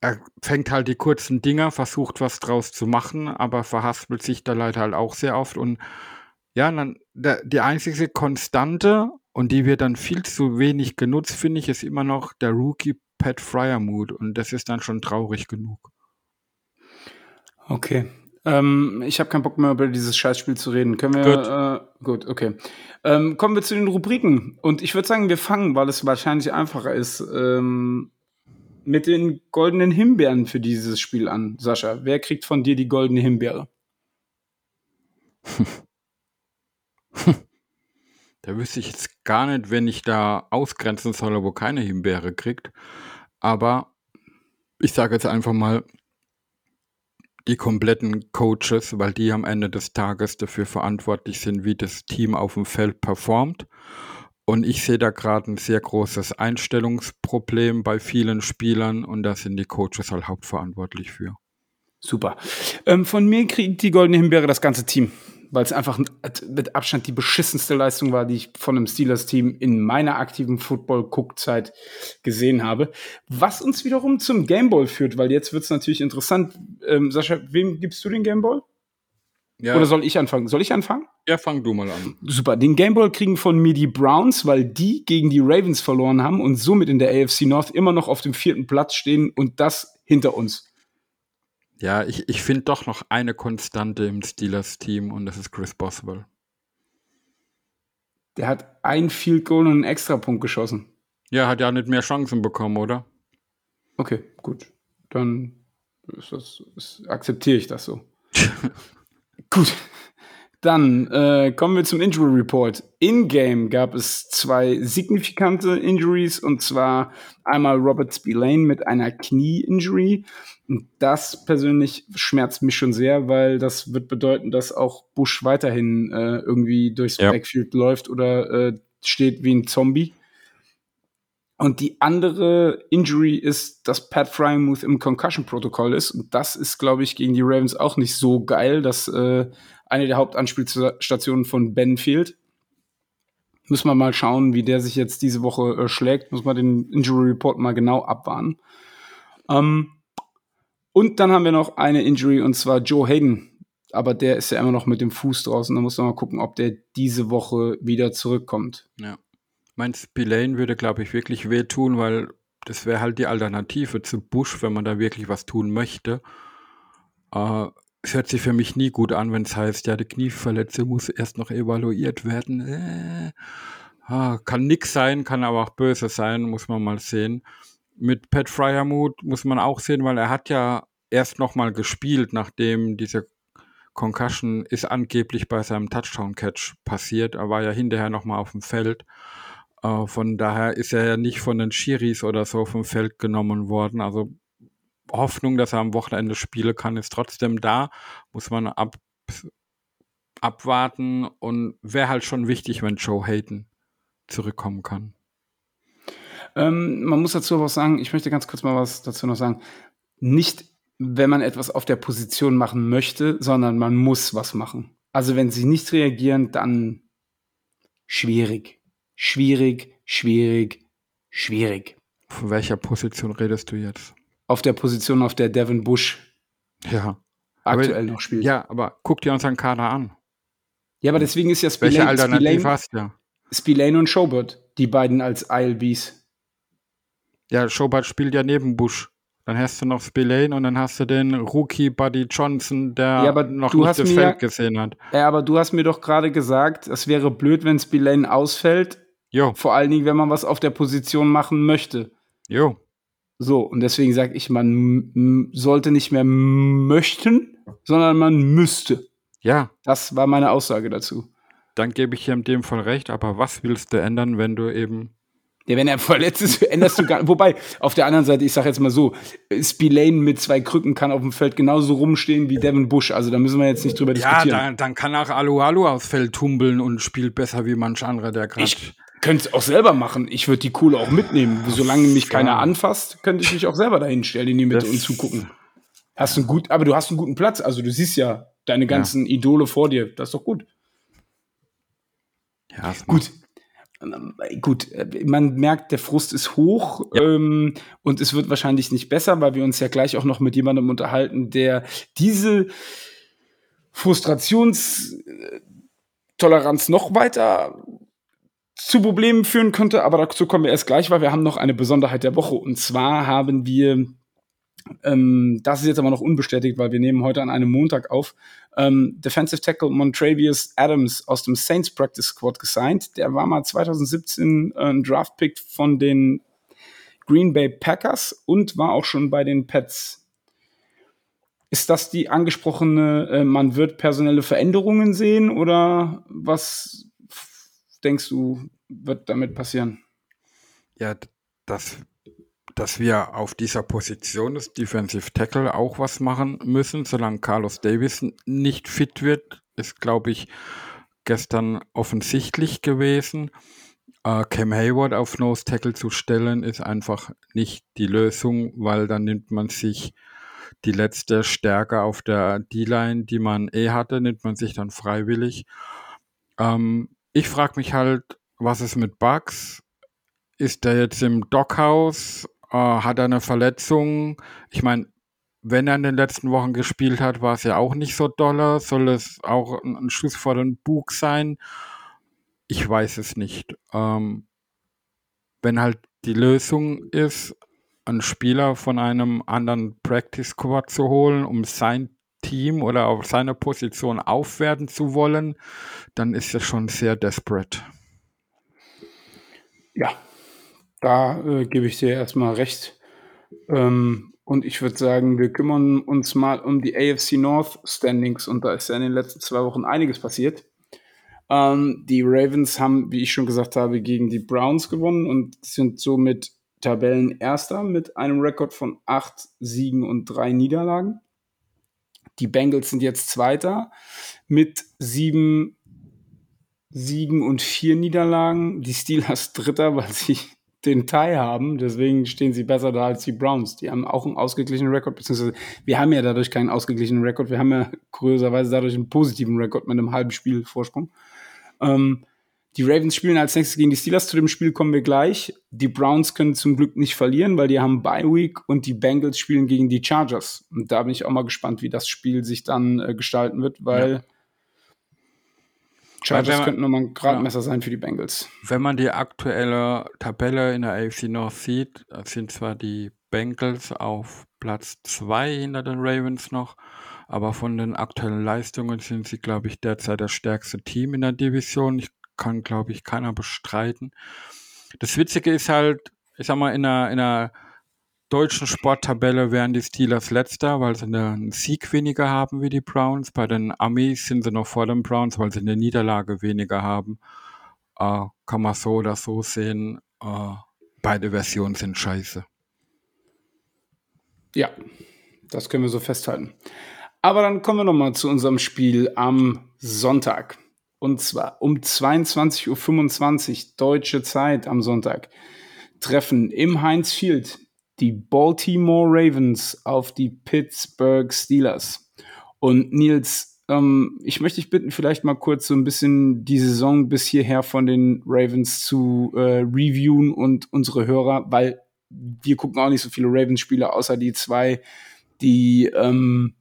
er fängt halt die kurzen Dinger, versucht was draus zu machen, aber verhaspelt sich da leider halt auch sehr oft. Und ja, dann der, die einzige Konstante, und die wird dann viel zu wenig genutzt, finde ich, ist immer noch der Rookie Pat Fryermood. Und das ist dann schon traurig genug. Okay. Ähm, ich habe keinen Bock mehr über dieses Scheißspiel zu reden. Können wir. Gut, äh, gut okay. Ähm, kommen wir zu den Rubriken. Und ich würde sagen, wir fangen, weil es wahrscheinlich einfacher ist. Ähm, mit den goldenen Himbeeren für dieses Spiel an, Sascha. Wer kriegt von dir die goldene Himbeere? da wüsste ich jetzt gar nicht, wenn ich da ausgrenzen soll, wo keine Himbeere kriegt. Aber ich sage jetzt einfach mal die kompletten Coaches, weil die am Ende des Tages dafür verantwortlich sind, wie das Team auf dem Feld performt. Und ich sehe da gerade ein sehr großes Einstellungsproblem bei vielen Spielern und da sind die Coaches halt hauptverantwortlich für. Super. Ähm, von mir kriegt die Goldene Himbeere das ganze Team, weil es einfach mit Abstand die beschissenste Leistung war, die ich von einem Steelers-Team in meiner aktiven Football-Guckzeit gesehen habe. Was uns wiederum zum Gameball führt, weil jetzt wird es natürlich interessant. Ähm, Sascha, wem gibst du den Gameball? Ja. Oder soll ich anfangen? Soll ich anfangen? Ja, fang du mal an. Super. Den Gameball kriegen von mir die Browns, weil die gegen die Ravens verloren haben und somit in der AFC North immer noch auf dem vierten Platz stehen und das hinter uns. Ja, ich, ich finde doch noch eine Konstante im Steelers-Team und das ist Chris Boswell. Der hat ein Field Goal und einen Extrapunkt geschossen. Ja, hat ja nicht mehr Chancen bekommen, oder? Okay, gut. Dann ist das, ist, akzeptiere ich das so. Gut. Dann äh, kommen wir zum Injury Report. In-game gab es zwei signifikante Injuries und zwar einmal Robert Spillane mit einer Knie-Injury. Und das persönlich schmerzt mich schon sehr, weil das wird bedeuten, dass auch Bush weiterhin äh, irgendwie durchs ja. Backfield läuft oder äh, steht wie ein Zombie. Und die andere Injury ist, dass Pat Frymuth im Concussion-Protokoll ist. Und das ist, glaube ich, gegen die Ravens auch nicht so geil, dass äh, eine der Hauptanspielstationen von Ben fehlt. Müssen wir mal schauen, wie der sich jetzt diese Woche äh, schlägt. Muss man den Injury Report mal genau abwarten. Ähm, und dann haben wir noch eine Injury und zwar Joe Hayden. Aber der ist ja immer noch mit dem Fuß draußen. Da muss man mal gucken, ob der diese Woche wieder zurückkommt. Ja. Mein Spillane würde, glaube ich, wirklich wehtun, weil das wäre halt die Alternative zu Bush, wenn man da wirklich was tun möchte. Äh, es hört sich für mich nie gut an, wenn es heißt, ja, die Knieverletzung muss erst noch evaluiert werden. Äh, ah, kann nix sein, kann aber auch böse sein, muss man mal sehen. Mit Pat Fryermuth muss man auch sehen, weil er hat ja erst noch mal gespielt, nachdem diese Concussion ist angeblich bei seinem Touchdown-Catch passiert. Er war ja hinterher noch mal auf dem Feld. Äh, von daher ist er ja nicht von den Schiris oder so vom Feld genommen worden. Also Hoffnung, dass er am Wochenende spielen kann, ist trotzdem da. Muss man ab, abwarten und wäre halt schon wichtig, wenn Joe Hayden zurückkommen kann. Ähm, man muss dazu aber auch sagen, ich möchte ganz kurz mal was dazu noch sagen. Nicht, wenn man etwas auf der Position machen möchte, sondern man muss was machen. Also wenn sie nicht reagieren, dann schwierig. Schwierig, schwierig, schwierig. Von welcher Position redest du jetzt? Auf der Position, auf der Devin Bush Ja. aktuell aber, noch spielt. Ja, aber guck dir unseren Kader an. Ja, aber deswegen ist ja Welche Spillane, Alternative Spillane, hast du? Spillane und Schobert, die beiden als ILBs. Ja, Schobert spielt ja neben Bush. Dann hast du noch Spillane und dann hast du den Rookie Buddy Johnson, der Ja, aber noch nicht das mir Feld ja- gesehen hat. Ja, aber du hast mir doch gerade gesagt, es wäre blöd, wenn Spillane ausfällt, Jo, vor allen Dingen, wenn man was auf der Position machen möchte. jo. So, und deswegen sage ich, man sollte nicht mehr möchten, sondern man müsste. Ja, Das war meine Aussage dazu. dann gebe ich dir in dem Fall recht, aber was willst du ändern, wenn du eben. Ja, wenn er verletzt ist, änderst du gar Wobei, auf der anderen Seite, ich sage jetzt mal so, Spillane mit zwei Krücken kann auf dem Feld genauso rumstehen wie Devin Bush. Also da müssen wir jetzt nicht drüber Ja, diskutieren. dann, dann kann auch Alu Alu aufs Feld tumbeln und spielt besser wie manch anderer, der gerade. Könnte es auch selber machen. Ich würde die Kohle auch mitnehmen. Solange mich Ja. keiner anfasst, könnte ich mich auch selber dahin stellen in die Mitte Das- und zugucken. Hast einen gut, aber du hast einen guten Platz. Also du siehst ja deine ganzen Idole vor dir. Das ist doch gut. Ja, Gut. Ähm, Gut, äh, man merkt, der Frust ist hoch ähm, und es wird wahrscheinlich nicht besser, weil wir uns ja gleich auch noch mit jemandem unterhalten, der diese Frustrationstoleranz noch weiter zu Problemen führen könnte, aber dazu kommen wir erst gleich, weil wir haben noch eine Besonderheit der Woche und zwar haben wir ähm, das ist jetzt aber noch unbestätigt, weil wir nehmen heute an einem Montag auf. Ähm, Defensive Tackle Montravius Adams aus dem Saints Practice Squad gesigned. Der war mal 2017 äh, Draft-Pick von den Green Bay Packers und war auch schon bei den Pets. Ist das die angesprochene, äh, man wird personelle Veränderungen sehen oder was denkst du, wird damit passieren? Ja, dass, dass wir auf dieser Position des Defensive Tackle auch was machen müssen, solange Carlos Davis nicht fit wird, ist, glaube ich, gestern offensichtlich gewesen. Äh, Cam Hayward auf Nose Tackle zu stellen, ist einfach nicht die Lösung, weil dann nimmt man sich die letzte Stärke auf der D-Line, die man eh hatte, nimmt man sich dann freiwillig. Ähm, ich frage mich halt, was ist mit Bugs? Ist der jetzt im Dockhaus? Äh, hat er eine Verletzung? Ich meine, wenn er in den letzten Wochen gespielt hat, war es ja auch nicht so dolle. Soll es auch ein, ein Schuss vor den Bug sein? Ich weiß es nicht. Ähm, wenn halt die Lösung ist, einen Spieler von einem anderen Practice Squad zu holen, um sein Team oder auf seine Position aufwerten zu wollen, dann ist das schon sehr desperate. Ja, da äh, gebe ich dir erstmal recht. Ähm, und ich würde sagen, wir kümmern uns mal um die AFC North Standings und da ist ja in den letzten zwei Wochen einiges passiert. Ähm, die Ravens haben, wie ich schon gesagt habe, gegen die Browns gewonnen und sind somit Tabellenerster mit einem Rekord von acht Siegen und drei Niederlagen. Die Bengals sind jetzt Zweiter mit sieben Siegen und vier Niederlagen. Die Steelers Dritter, weil sie den Tie haben. Deswegen stehen sie besser da als die Browns. Die haben auch einen ausgeglichenen Rekord, beziehungsweise wir haben ja dadurch keinen ausgeglichenen Rekord. Wir haben ja kurioserweise dadurch einen positiven Rekord mit einem halben Spiel Vorsprung. Ähm, Die Ravens spielen als nächstes gegen die Steelers. Zu dem Spiel kommen wir gleich. Die Browns können zum Glück nicht verlieren, weil die haben Bye Week und die Bengals spielen gegen die Chargers. Und da bin ich auch mal gespannt, wie das Spiel sich dann äh, gestalten wird, weil ja. Chargers man, könnten nochmal ein Gradmesser ja. sein für die Bengals. Wenn man die aktuelle Tabelle in der AFC North sieht, sind zwar die Bengals auf Platz 2 hinter den Ravens noch, aber von den aktuellen Leistungen sind sie, glaube ich, derzeit das stärkste Team in der Division. Ich kann, glaube ich, keiner bestreiten. Das Witzige ist halt, ich sag mal, in einer, in einer deutschen Sporttabelle wären die Steelers letzter, weil sie einen Sieg weniger haben wie die Browns. Bei den Amis sind sie noch vor den Browns, weil sie eine Niederlage weniger haben. Äh, kann man so oder so sehen. Äh, beide Versionen sind scheiße. Ja, das können wir so festhalten. Aber dann kommen wir nochmal zu unserem Spiel am Sonntag. Und zwar um 22.25 Uhr deutsche Zeit am Sonntag treffen im Heinz Field die Baltimore Ravens auf die Pittsburgh Steelers. Und Nils, ähm, ich möchte dich bitten, vielleicht mal kurz so ein bisschen die Saison bis hierher von den Ravens zu äh, reviewen und unsere Hörer, weil wir gucken auch nicht so viele Ravens-Spiele, außer die zwei, die, ähm,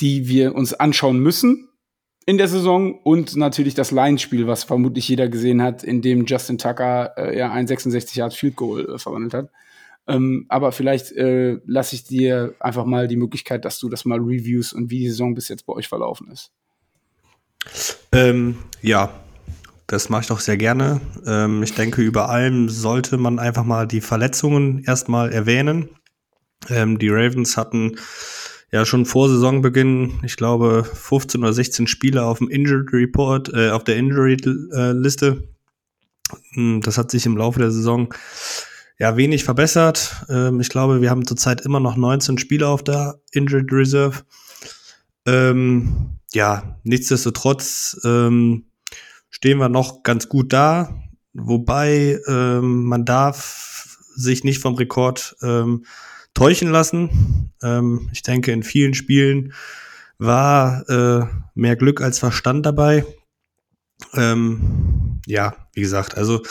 die wir uns anschauen müssen in der Saison und natürlich das Lions-Spiel, was vermutlich jeder gesehen hat, in dem Justin Tucker äh, ja ein 66 Yard Field Goal äh, verwandelt hat. Ähm, aber vielleicht äh, lasse ich dir einfach mal die Möglichkeit, dass du das mal reviews und wie die Saison bis jetzt bei euch verlaufen ist. Ähm, ja, das mache ich doch sehr gerne. Ähm, ich denke, über allem sollte man einfach mal die Verletzungen erstmal erwähnen. Ähm, die Ravens hatten ja schon vor Saisonbeginn, ich glaube, 15 oder 16 Spieler auf dem Injury Report, äh, auf der Injury äh. Hm, das hat sich im Laufe der Saison ja wenig verbessert. Ähm, ich glaube, wir haben zurzeit immer noch 19 Spieler auf der Injured Reserve. Ähm, ja, nichtsdestotrotz ähm, stehen wir noch ganz gut da, wobei ähm, man darf sich nicht vom Rekord ähm, täuschen lassen. Ähm, ich denke, in vielen Spielen war äh, mehr Glück als Verstand dabei. Ähm, ja, wie gesagt, also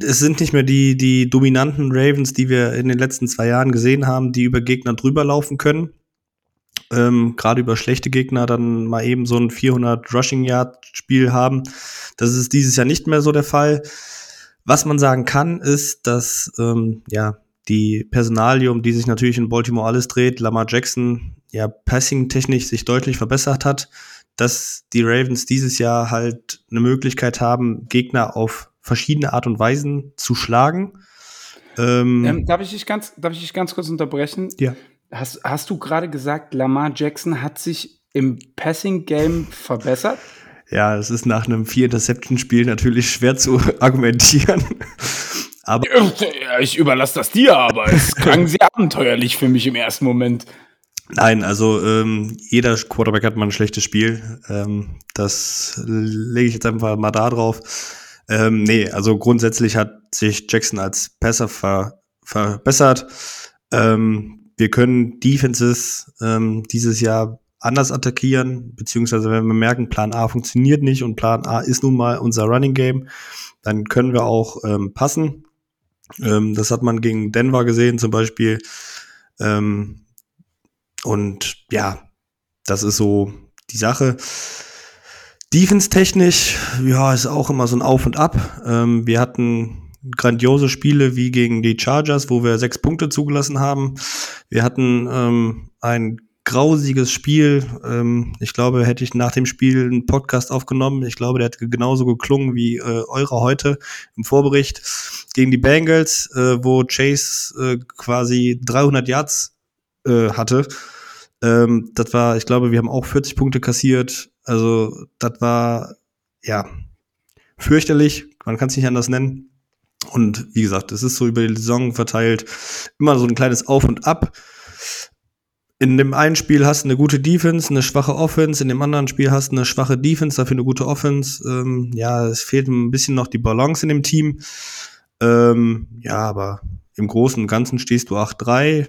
es sind nicht mehr die, die dominanten Ravens, die wir in den letzten zwei Jahren gesehen haben, die über Gegner drüber laufen können. Ähm, Gerade über schlechte Gegner dann mal eben so ein 400 Rushing Yard Spiel haben. Das ist dieses Jahr nicht mehr so der Fall. Was man sagen kann, ist, dass ähm, ja die Personalie, um die sich natürlich in Baltimore alles dreht, Lamar Jackson, ja, passing-technisch sich deutlich verbessert hat, dass die Ravens dieses Jahr halt eine Möglichkeit haben, Gegner auf verschiedene Art und Weisen zu schlagen. Ähm, ähm, darf, ich dich ganz, darf ich dich ganz kurz unterbrechen? Ja. Hast, hast du gerade gesagt, Lamar Jackson hat sich im Passing-Game verbessert? Ja, es ist nach einem Vier-Interception-Spiel natürlich schwer zu argumentieren. Aber ich überlasse das dir, aber es klang sehr abenteuerlich für mich im ersten Moment. Nein, also ähm, jeder Quarterback hat mal ein schlechtes Spiel. Ähm, das lege ich jetzt einfach mal da drauf. Ähm, nee, also grundsätzlich hat sich Jackson als Passer ver verbessert. Ähm, wir können Defenses ähm, dieses Jahr anders attackieren, beziehungsweise wenn wir merken, Plan A funktioniert nicht und Plan A ist nun mal unser Running Game, dann können wir auch ähm, passen. Ähm, das hat man gegen Denver gesehen zum Beispiel. Ähm, und ja, das ist so die Sache. Defense-technisch, ja, ist auch immer so ein Auf und Ab. Ähm, wir hatten grandiose Spiele wie gegen die Chargers, wo wir sechs Punkte zugelassen haben. Wir hatten ähm, ein grausiges Spiel. Ähm, ich glaube, hätte ich nach dem Spiel einen Podcast aufgenommen. Ich glaube, der hat genauso geklungen wie äh, eure heute im Vorbericht gegen die Bengals, äh, wo Chase äh, quasi 300 Yards äh, hatte. Ähm, das war, ich glaube, wir haben auch 40 Punkte kassiert. Also, das war, ja, fürchterlich. Man kann es nicht anders nennen. Und wie gesagt, es ist so über die Saison verteilt immer so ein kleines Auf und Ab in dem einen Spiel hast du eine gute Defense, eine schwache Offense, in dem anderen Spiel hast du eine schwache Defense, dafür eine gute Offense. Ähm, ja, es fehlt ein bisschen noch die Balance in dem Team. Ähm, ja, aber im Großen und Ganzen stehst du 8-3.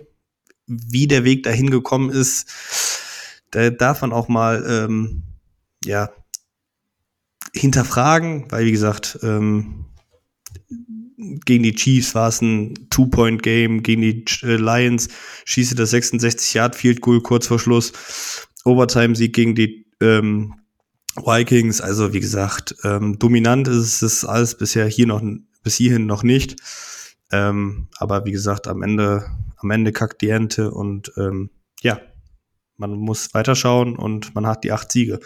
Wie der Weg dahin gekommen ist, da darf man auch mal, ähm, ja, hinterfragen, weil wie gesagt, ähm, gegen die Chiefs war es ein Two-Point-Game, gegen die äh, Lions schieße das 66-Yard-Field-Goal kurz vor Schluss, Overtime-Sieg gegen die ähm, Vikings, also wie gesagt, ähm, dominant ist es alles bisher hier noch, bis hierhin noch nicht. Ähm, aber wie gesagt, am Ende, am Ende kackt die Ente und ähm, ja, man muss weiterschauen und man hat die acht Siege.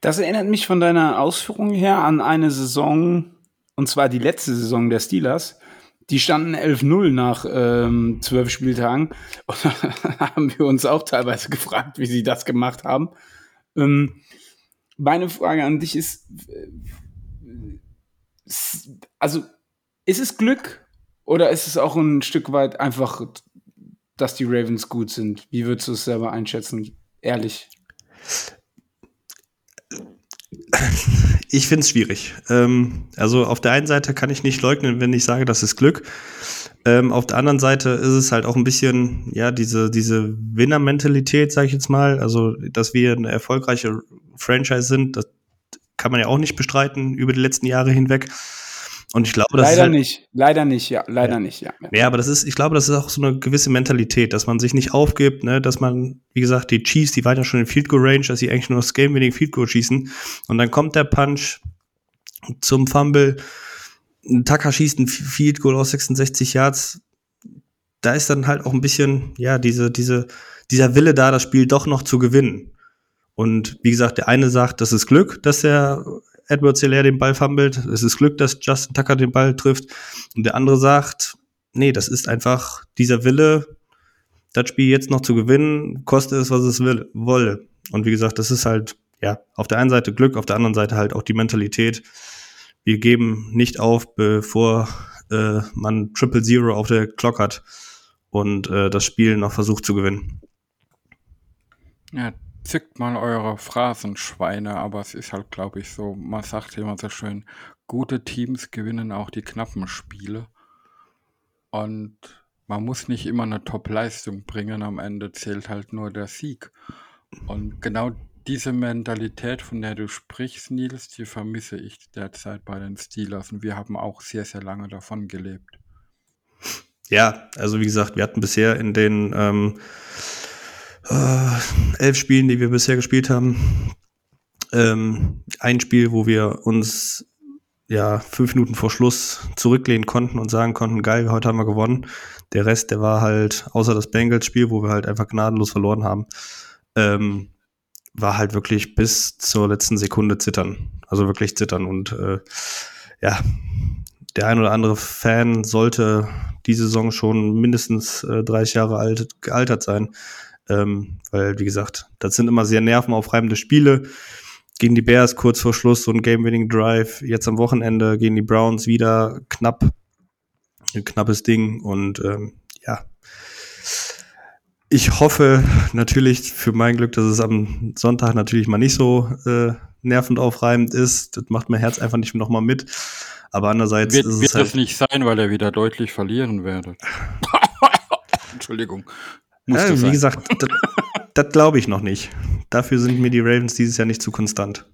Das erinnert mich von deiner Ausführung her an eine Saison, und zwar die letzte Saison der Steelers. Die standen 11-0 nach ähm, zwölf Spieltagen. Und haben wir uns auch teilweise gefragt, wie sie das gemacht haben. Ähm, meine Frage an dich ist, äh, also ist es Glück oder ist es auch ein Stück weit einfach, dass die Ravens gut sind? Wie würdest du es selber einschätzen? Ehrlich. Ich finde es schwierig. Ähm, also auf der einen Seite kann ich nicht leugnen, wenn ich sage, das ist Glück. Ähm, auf der anderen Seite ist es halt auch ein bisschen, ja, diese, diese Winner-Mentalität, sage ich jetzt mal. Also, dass wir eine erfolgreiche Franchise sind, das kann man ja auch nicht bestreiten über die letzten Jahre hinweg. Und ich glaube, das leider ist halt, nicht, leider nicht, ja, leider ja. nicht, ja. Ja, aber das ist, ich glaube, das ist auch so eine gewisse Mentalität, dass man sich nicht aufgibt, ne, dass man, wie gesagt, die Chiefs, die waren ja schon in Field Goal Range, dass sie eigentlich nur das Game-Winning Field Goal schießen. Und dann kommt der Punch zum Fumble. Tucker schießt ein Field Goal aus 66 Yards. Da ist dann halt auch ein bisschen, ja, diese, diese, dieser Wille da, das Spiel doch noch zu gewinnen. Und wie gesagt, der eine sagt, das ist Glück, dass der Edward Hilaire den Ball fummelt. Es ist Glück, dass Justin Tucker den Ball trifft. Und der andere sagt, nee, das ist einfach dieser Wille, das Spiel jetzt noch zu gewinnen, koste es, was es will, wolle. Und wie gesagt, das ist halt, ja, auf der einen Seite Glück, auf der anderen Seite halt auch die Mentalität. Wir geben nicht auf, bevor äh, man Triple Zero auf der Clock hat und äh, das Spiel noch versucht zu gewinnen. Ja, zückt mal eure Phrasenschweine, aber es ist halt, glaube ich, so, man sagt immer so schön, gute Teams gewinnen auch die knappen Spiele. Und man muss nicht immer eine Top-Leistung bringen, am Ende zählt halt nur der Sieg. Und genau diese Mentalität, von der du sprichst, Nils, die vermisse ich derzeit bei den Steelers. Und wir haben auch sehr, sehr lange davon gelebt. Ja, also wie gesagt, wir hatten bisher in den ähm, äh, elf Spielen, die wir bisher gespielt haben. Ähm, ein Spiel, wo wir uns ja fünf Minuten vor Schluss zurücklehnen konnten und sagen konnten, geil, heute haben wir gewonnen. Der Rest, der war halt, außer das Bengals-Spiel, wo wir halt einfach gnadenlos verloren haben, ähm, war halt wirklich bis zur letzten Sekunde zittern. Also wirklich zittern. Und äh, ja, der ein oder andere Fan sollte die Saison schon mindestens äh, 30 Jahre alt, gealtert sein. Ähm, weil, wie gesagt, das sind immer sehr nervenaufreibende Spiele. Gegen die Bears kurz vor Schluss so ein Game-Winning-Drive. Jetzt am Wochenende gegen die Browns wieder knapp. Ein knappes Ding. Und ähm, ja, ich hoffe natürlich für mein Glück, dass es am Sonntag natürlich mal nicht so äh, nervend aufreibend ist. Das macht mein Herz einfach nicht nochmal mit. Aber andererseits wird, ist es wird halt das nicht sein, weil er wieder deutlich verlieren werde. Entschuldigung. Ja, Musste wie sein. gesagt, das, das glaube ich noch nicht. Dafür sind mir die Ravens dieses Jahr nicht zu konstant.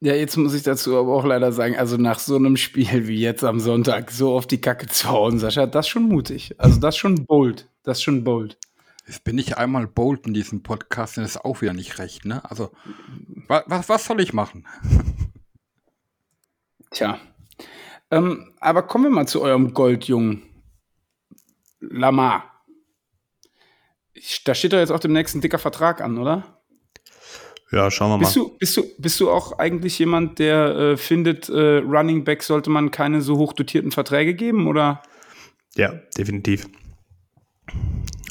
Ja, jetzt muss ich dazu aber auch leider sagen, also nach so einem Spiel wie jetzt am Sonntag so auf die Kacke zu hauen, Sascha, das ist schon mutig. Also das ist schon bold. Das ist schon bold. Jetzt bin ich einmal bold in diesem Podcast, das ist auch wieder nicht recht, ne? Also, wa was, was soll ich machen? Tja. Ähm, aber kommen wir mal zu eurem Goldjungen. Lamar. Ich- Da steht doch jetzt auch demnächst ein dicker Vertrag an, oder? Ja, schauen wir mal. Bist du, bist, du, bist du auch eigentlich jemand, der äh, findet, äh, Running Back sollte man keine so hoch dotierten Verträge geben, oder? Ja, definitiv.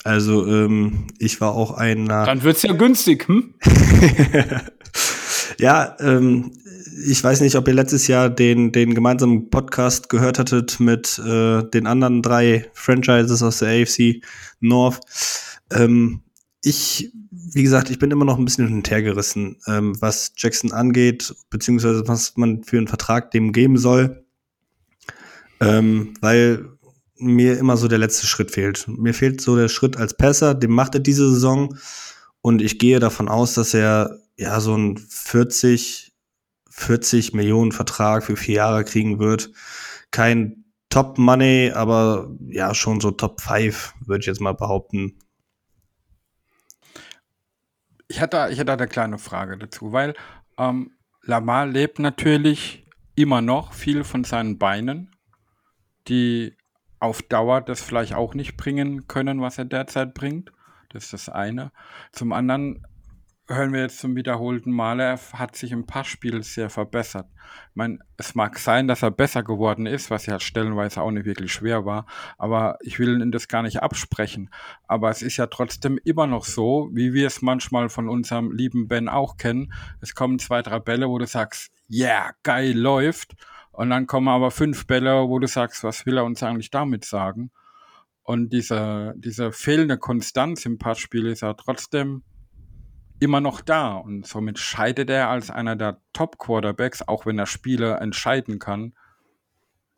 Also, ähm, ich war auch einer. Dann wird's ja günstig, hm? Ja, ähm, ich weiß nicht, ob ihr letztes Jahr den, den gemeinsamen Podcast gehört hattet mit äh, den anderen drei Franchises aus der AFC North. Ähm, ich, wie gesagt, ich bin immer noch ein bisschen hin und her gerissen, ähm, was Jackson angeht, beziehungsweise was man für einen Vertrag dem geben soll. Ähm, weil mir immer so der letzte Schritt fehlt. Mir fehlt so der Schritt als Passer, den macht er diese Saison. Und ich gehe davon aus, dass er ja so ein 40, 40 Millionen Vertrag für vier Jahre kriegen wird. Kein Top Money, aber ja, schon so Top 5, würde ich jetzt mal behaupten. Ich hatte, ich hatte eine kleine Frage dazu, weil ähm, Lamar lebt natürlich immer noch viel von seinen Beinen, die auf Dauer das vielleicht auch nicht bringen können, was er derzeit bringt. Das ist das eine. Zum anderen hören wir jetzt zum wiederholten Male, er hat sich im Passspiel sehr verbessert. Ich meine, es mag sein, dass er besser geworden ist, was ja stellenweise auch nicht wirklich schwer war, aber ich will ihn das gar nicht absprechen. Aber es ist ja trotzdem immer noch so, wie wir es manchmal von unserem lieben Ben auch kennen. Es kommen zwei, drei Bälle, wo du sagst, yeah, geil, läuft. Und dann kommen aber fünf Bälle, wo du sagst, was will er uns eigentlich damit sagen? Und diese, diese fehlende Konstanz im Passspiel ist ja trotzdem immer noch da. Und somit scheidet er als einer der Top-Quarterbacks, auch wenn er Spiele entscheiden kann.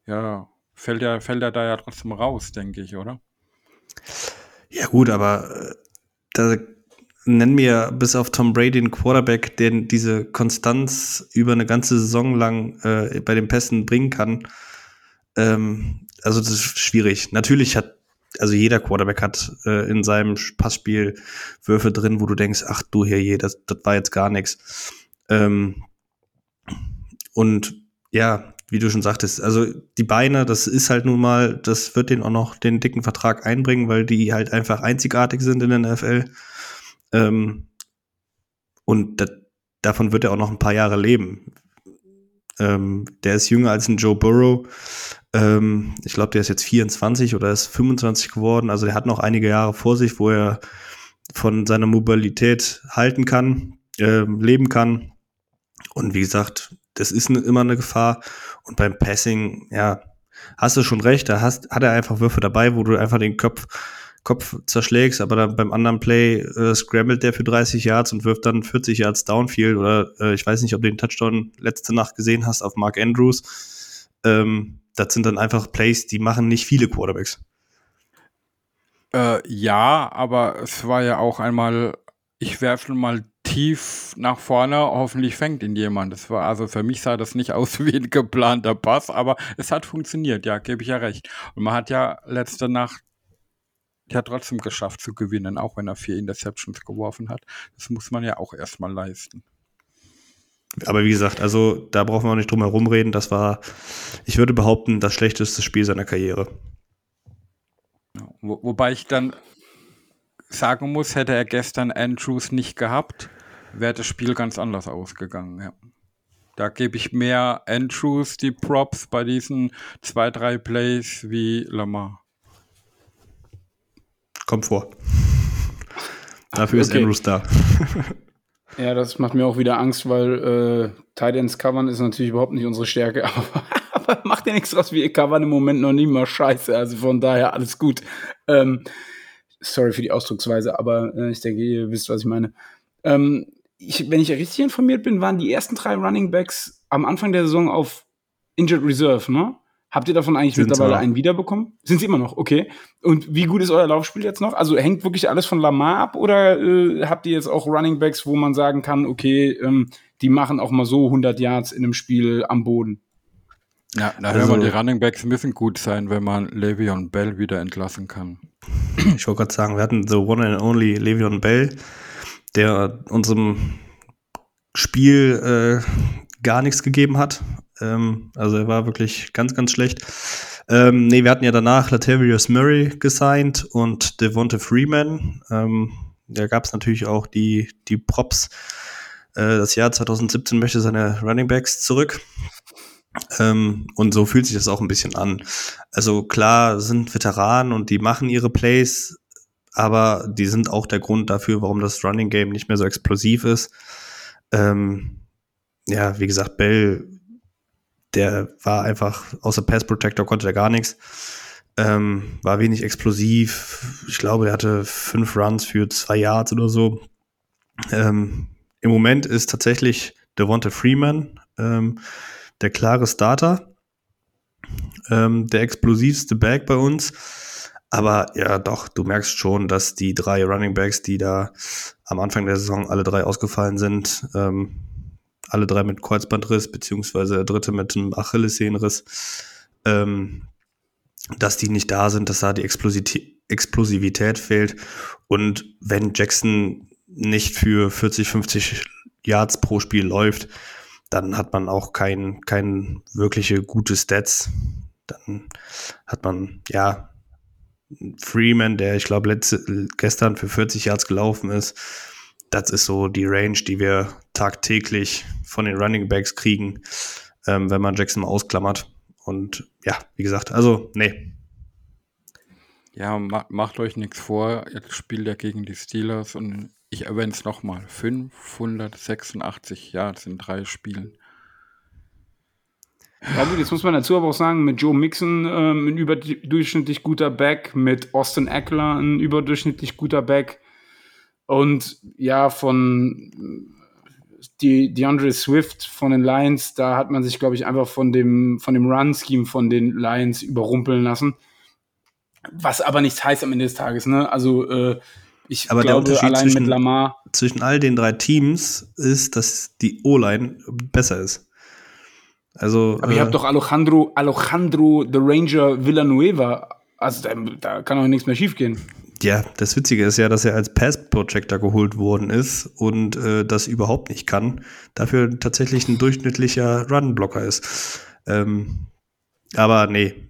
Ja, fällt er, fällt er da ja trotzdem raus, denke ich, oder? Ja, gut, aber äh, da nenn mir bis auf Tom Brady einen Quarterback, der diese Konstanz über eine ganze Saison lang äh, bei den Pässen bringen kann. Ähm, also das ist schwierig. Natürlich hat also jeder Quarterback hat äh, in seinem Passspiel Würfe drin, wo du denkst, ach du hier, das, das war jetzt gar nichts. Ähm, und ja, wie du schon sagtest, also die Beine, das ist halt nun mal, das wird den auch noch den dicken Vertrag einbringen, weil die halt einfach einzigartig sind in der NFL. Ähm, und das, davon wird er auch noch ein paar Jahre leben. Ähm, der ist jünger als ein Joe Burrow. Ähm, ich glaube, der ist jetzt 24 oder ist 25 geworden. Also der hat noch einige Jahre vor sich, wo er von seiner Mobilität halten kann, äh, leben kann. Und wie gesagt, das ist ne, immer eine Gefahr. Und beim Passing, ja, hast du schon recht, da hast, hat er einfach Würfe dabei, wo du einfach den Kopf, Kopf zerschlägst, aber dann beim anderen Play äh, scrambled der für 30 Yards und wirft dann 40 Yards Downfield oder äh, ich weiß nicht, ob du den Touchdown letzte Nacht gesehen hast auf Mark Andrews. Ähm, das sind dann einfach Plays, die machen nicht viele Quarterbacks. Äh, ja, aber es war ja auch einmal, ich werfe mal tief nach vorne, hoffentlich fängt ihn jemand. Das war, also für mich sah das nicht aus wie ein geplanter Pass, aber es hat funktioniert, ja, gebe ich ja recht. Und man hat ja letzte Nacht ja trotzdem geschafft zu gewinnen, auch wenn er vier Interceptions geworfen hat. Das muss man ja auch erstmal leisten. Aber wie gesagt, also da brauchen wir auch nicht drum herum reden. Das war, ich würde behaupten, das schlechteste Spiel seiner Karriere. Wo, wobei ich dann sagen muss, hätte er gestern Andrews nicht gehabt, wäre das Spiel ganz anders ausgegangen. Ja. Da gebe ich mehr Andrews die Props bei diesen zwei, drei Plays wie Lamar. Kommt vor. Dafür okay. ist Andrews da. Ja, das macht mir auch wieder Angst, weil äh, Titans covern ist natürlich überhaupt nicht unsere Stärke, aber, aber macht ja nichts draus, wir covern im Moment noch nicht mal scheiße, also von daher alles gut. Ähm, sorry für die Ausdrucksweise, aber äh, ich denke, ihr wisst, was ich meine. Ähm, ich, wenn ich richtig informiert bin, waren die ersten drei Running Backs am Anfang der Saison auf Injured Reserve, ne? Habt ihr davon eigentlich Sind mittlerweile einen wiederbekommen? Sind sie immer noch, okay. Und wie gut ist euer Laufspiel jetzt noch? Also hängt wirklich alles von Lamar ab oder äh, habt ihr jetzt auch Running Backs, wo man sagen kann, okay, ähm, die machen auch mal so 100 Yards in einem Spiel am Boden? Ja, da also, hören wir, die Running Backs müssen gut sein, wenn man Le'Veon Bell wieder entlassen kann. Ich wollte gerade sagen, wir hatten the one and only Le'Veon Bell, der unserem Spiel äh, gar nichts gegeben hat. Ähm, also er war wirklich ganz, ganz schlecht. Ähm, nee, wir hatten ja danach Latavius Murray gesigned und Devonta Freeman. Ähm, da gab es natürlich auch die, die Props. Äh, das Jahr 2017 möchte seine Running Backs zurück. Ähm, und so fühlt sich das auch ein bisschen an. Also klar sind Veteranen und die machen ihre Plays, aber die sind auch der Grund dafür, warum das Running Game nicht mehr so explosiv ist. Ähm, ja, wie gesagt, Bell der war einfach, außer Pass Protector konnte er gar nichts. Ähm, war wenig explosiv. Ich glaube, er hatte fünf Runs für zwei Yards oder so. Ähm, Im Moment ist tatsächlich Devonta Freeman ähm, der klare Starter, ähm, der explosivste Back bei uns. Aber ja, doch, du merkst schon, dass die drei Running Backs, die da am Anfang der Saison alle drei ausgefallen sind, ähm, alle drei mit Kreuzbandriss, beziehungsweise der dritte mit einem Achillessehnenriss, ähm, dass die nicht da sind, dass da die Explosivität, Explosivität fehlt. Und wenn Jackson nicht für 40, 50 Yards pro Spiel läuft, dann hat man auch kein, kein wirkliche gute Stats. Dann hat man, ja, Freeman, der ich glaube gestern für 40 Yards gelaufen ist. Das ist so die Range, die wir tagtäglich von den Running Backs kriegen, ähm, wenn man Jackson ausklammert. Und ja, wie gesagt, also nee. Ja, ma macht euch nichts vor. Jetzt spielt er gegen die Steelers und ich erwähne es nochmal. 586 Yards in drei Spielen. Ja gut, jetzt muss man dazu aber auch sagen, mit Joe Mixon ähm, ein überdurchschnittlich guter Back, mit Austin Eckler ein überdurchschnittlich guter Back und ja, von die DeAndre Swift von den Lions, da hat man sich, glaube ich, einfach von dem, von dem Run-Scheme von den Lions überrumpeln lassen. Was aber nichts heißt am Ende des Tages, ne? Also äh, ich aber glaube, allein zwischen, mit Lamar. Zwischen all den drei Teams ist, dass die O-Line besser ist. Also, aber äh, ihr habt doch Alejandro, Alejandro the Ranger Villanueva. Also da, da kann doch nichts mehr schiefgehen. Ja, das Witzige ist ja, dass er als Pass-Projector geholt worden ist und äh, das überhaupt nicht kann. Dafür tatsächlich ein durchschnittlicher Run-Blocker ist. Ähm, aber nee.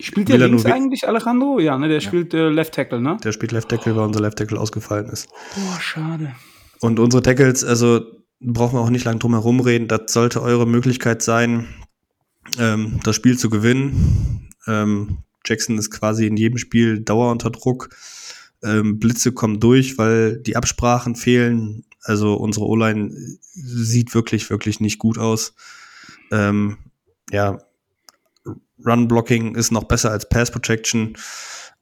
Spielt der links eigentlich Alejandro? Ja, ne, der ja. spielt äh, Left Tackle, ne? Der spielt Left Tackle, weil unser Left Tackle ausgefallen ist. Boah, schade. Und unsere Tackles, also brauchen wir auch nicht lange drum herum reden. Das sollte eure Möglichkeit sein, ähm, das Spiel zu gewinnen. Ähm, Jackson ist quasi in jedem Spiel Dauer unter Druck. Ähm, Blitze kommen durch, weil die Absprachen fehlen. Also unsere O-Line sieht wirklich, wirklich nicht gut aus. Ähm, ja, Run-Blocking ist noch besser als Pass-Protection.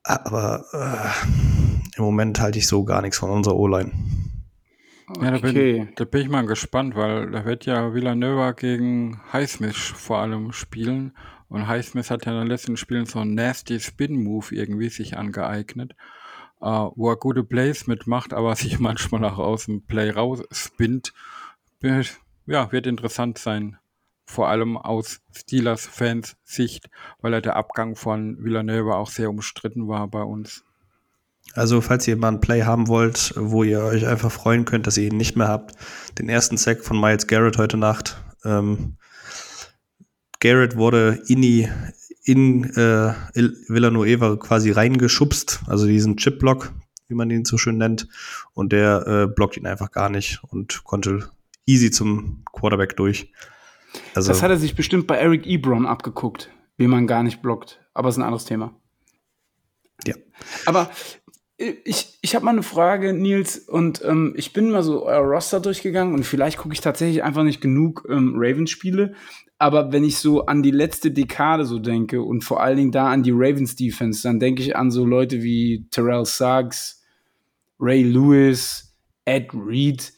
Aber äh, im Moment halte ich so gar nichts von unserer O-Line. Ja, da bin, da bin ich mal gespannt, weil da wird ja Villanova gegen Highsmith vor allem spielen. Und Highsmith hat ja in den letzten Spielen so einen nasty Spin-Move irgendwie sich angeeignet, äh, wo er gute Plays mitmacht, aber sich manchmal auch aus dem Play raus spinnt. Ja, wird interessant sein. Vor allem aus Steelers-Fans Sicht, weil er der Abgang von Villanova auch sehr umstritten war bei uns. Also, falls ihr mal ein Play haben wollt, wo ihr euch einfach freuen könnt, dass ihr ihn nicht mehr habt, den ersten Sack von Miles Garrett heute Nacht. Ähm, Garrett wurde in, die, in äh, Villanueva quasi reingeschubst, also diesen Chip-Block, wie man ihn so schön nennt. Und der äh, blockt ihn einfach gar nicht und konnte easy zum Quarterback durch. Also, das hat er sich bestimmt bei Eric Ebron abgeguckt, wie man gar nicht blockt. Aber ist ein anderes Thema. Ja. Aber ich, ich habe mal eine Frage, Nils, und ähm, ich bin mal so euer Roster durchgegangen und vielleicht gucke ich tatsächlich einfach nicht genug ähm, Ravens-Spiele. Aber wenn ich so an die letzte Dekade so denke und vor allen Dingen da an die Ravens-Defense, dann denke ich an so Leute wie Terrell Suggs, Ray Lewis, Ed Reed.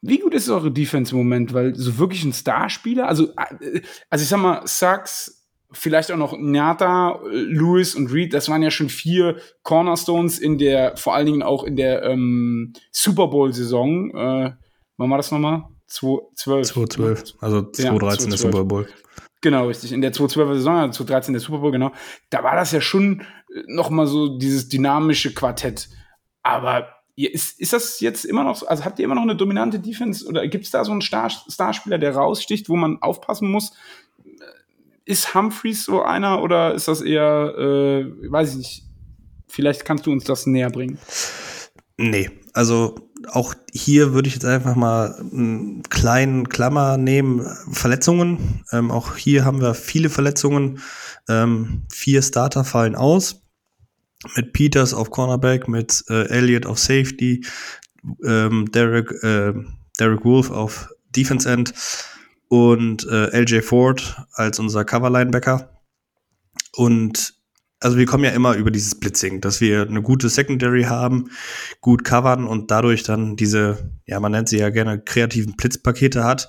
Wie gut ist eure Defense im Moment? Weil so wirklich ein Starspieler, also, äh, also ich sag mal, Suggs vielleicht auch noch Nyata, Lewis und Reed, das waren ja schon vier Cornerstones in der, vor allen Dingen auch in der ähm, Super Bowl-Saison. Äh, wann war das nochmal? 2012. 2012, also 2013 ja, der Super Bowl. Genau, richtig. In der 2012er Saison, also 2013 der Super Bowl, genau. Da war das ja schon äh, noch mal so dieses dynamische Quartett. Aber ist, ist das jetzt immer noch so? Also habt ihr immer noch eine dominante Defense oder gibt es da so einen Star Starspieler, der raussticht, wo man aufpassen muss? Ist Humphreys so einer oder ist das eher, äh, weiß ich nicht, vielleicht kannst du uns das näher bringen? Nee, also auch hier würde ich jetzt einfach mal einen kleinen Klammer nehmen, Verletzungen. Ähm, auch hier haben wir viele Verletzungen. Ähm, vier Starter fallen aus. Mit Peters auf Cornerback, mit äh, Elliott auf Safety, ähm, Derek, äh, Derek Wolf auf Defense End und äh, LJ Ford als unser Cover-Linebacker. Und also wir kommen ja immer über dieses Blitzing, dass wir eine gute Secondary haben, gut covern und dadurch dann diese, ja, man nennt sie ja gerne kreativen Blitzpakete hat,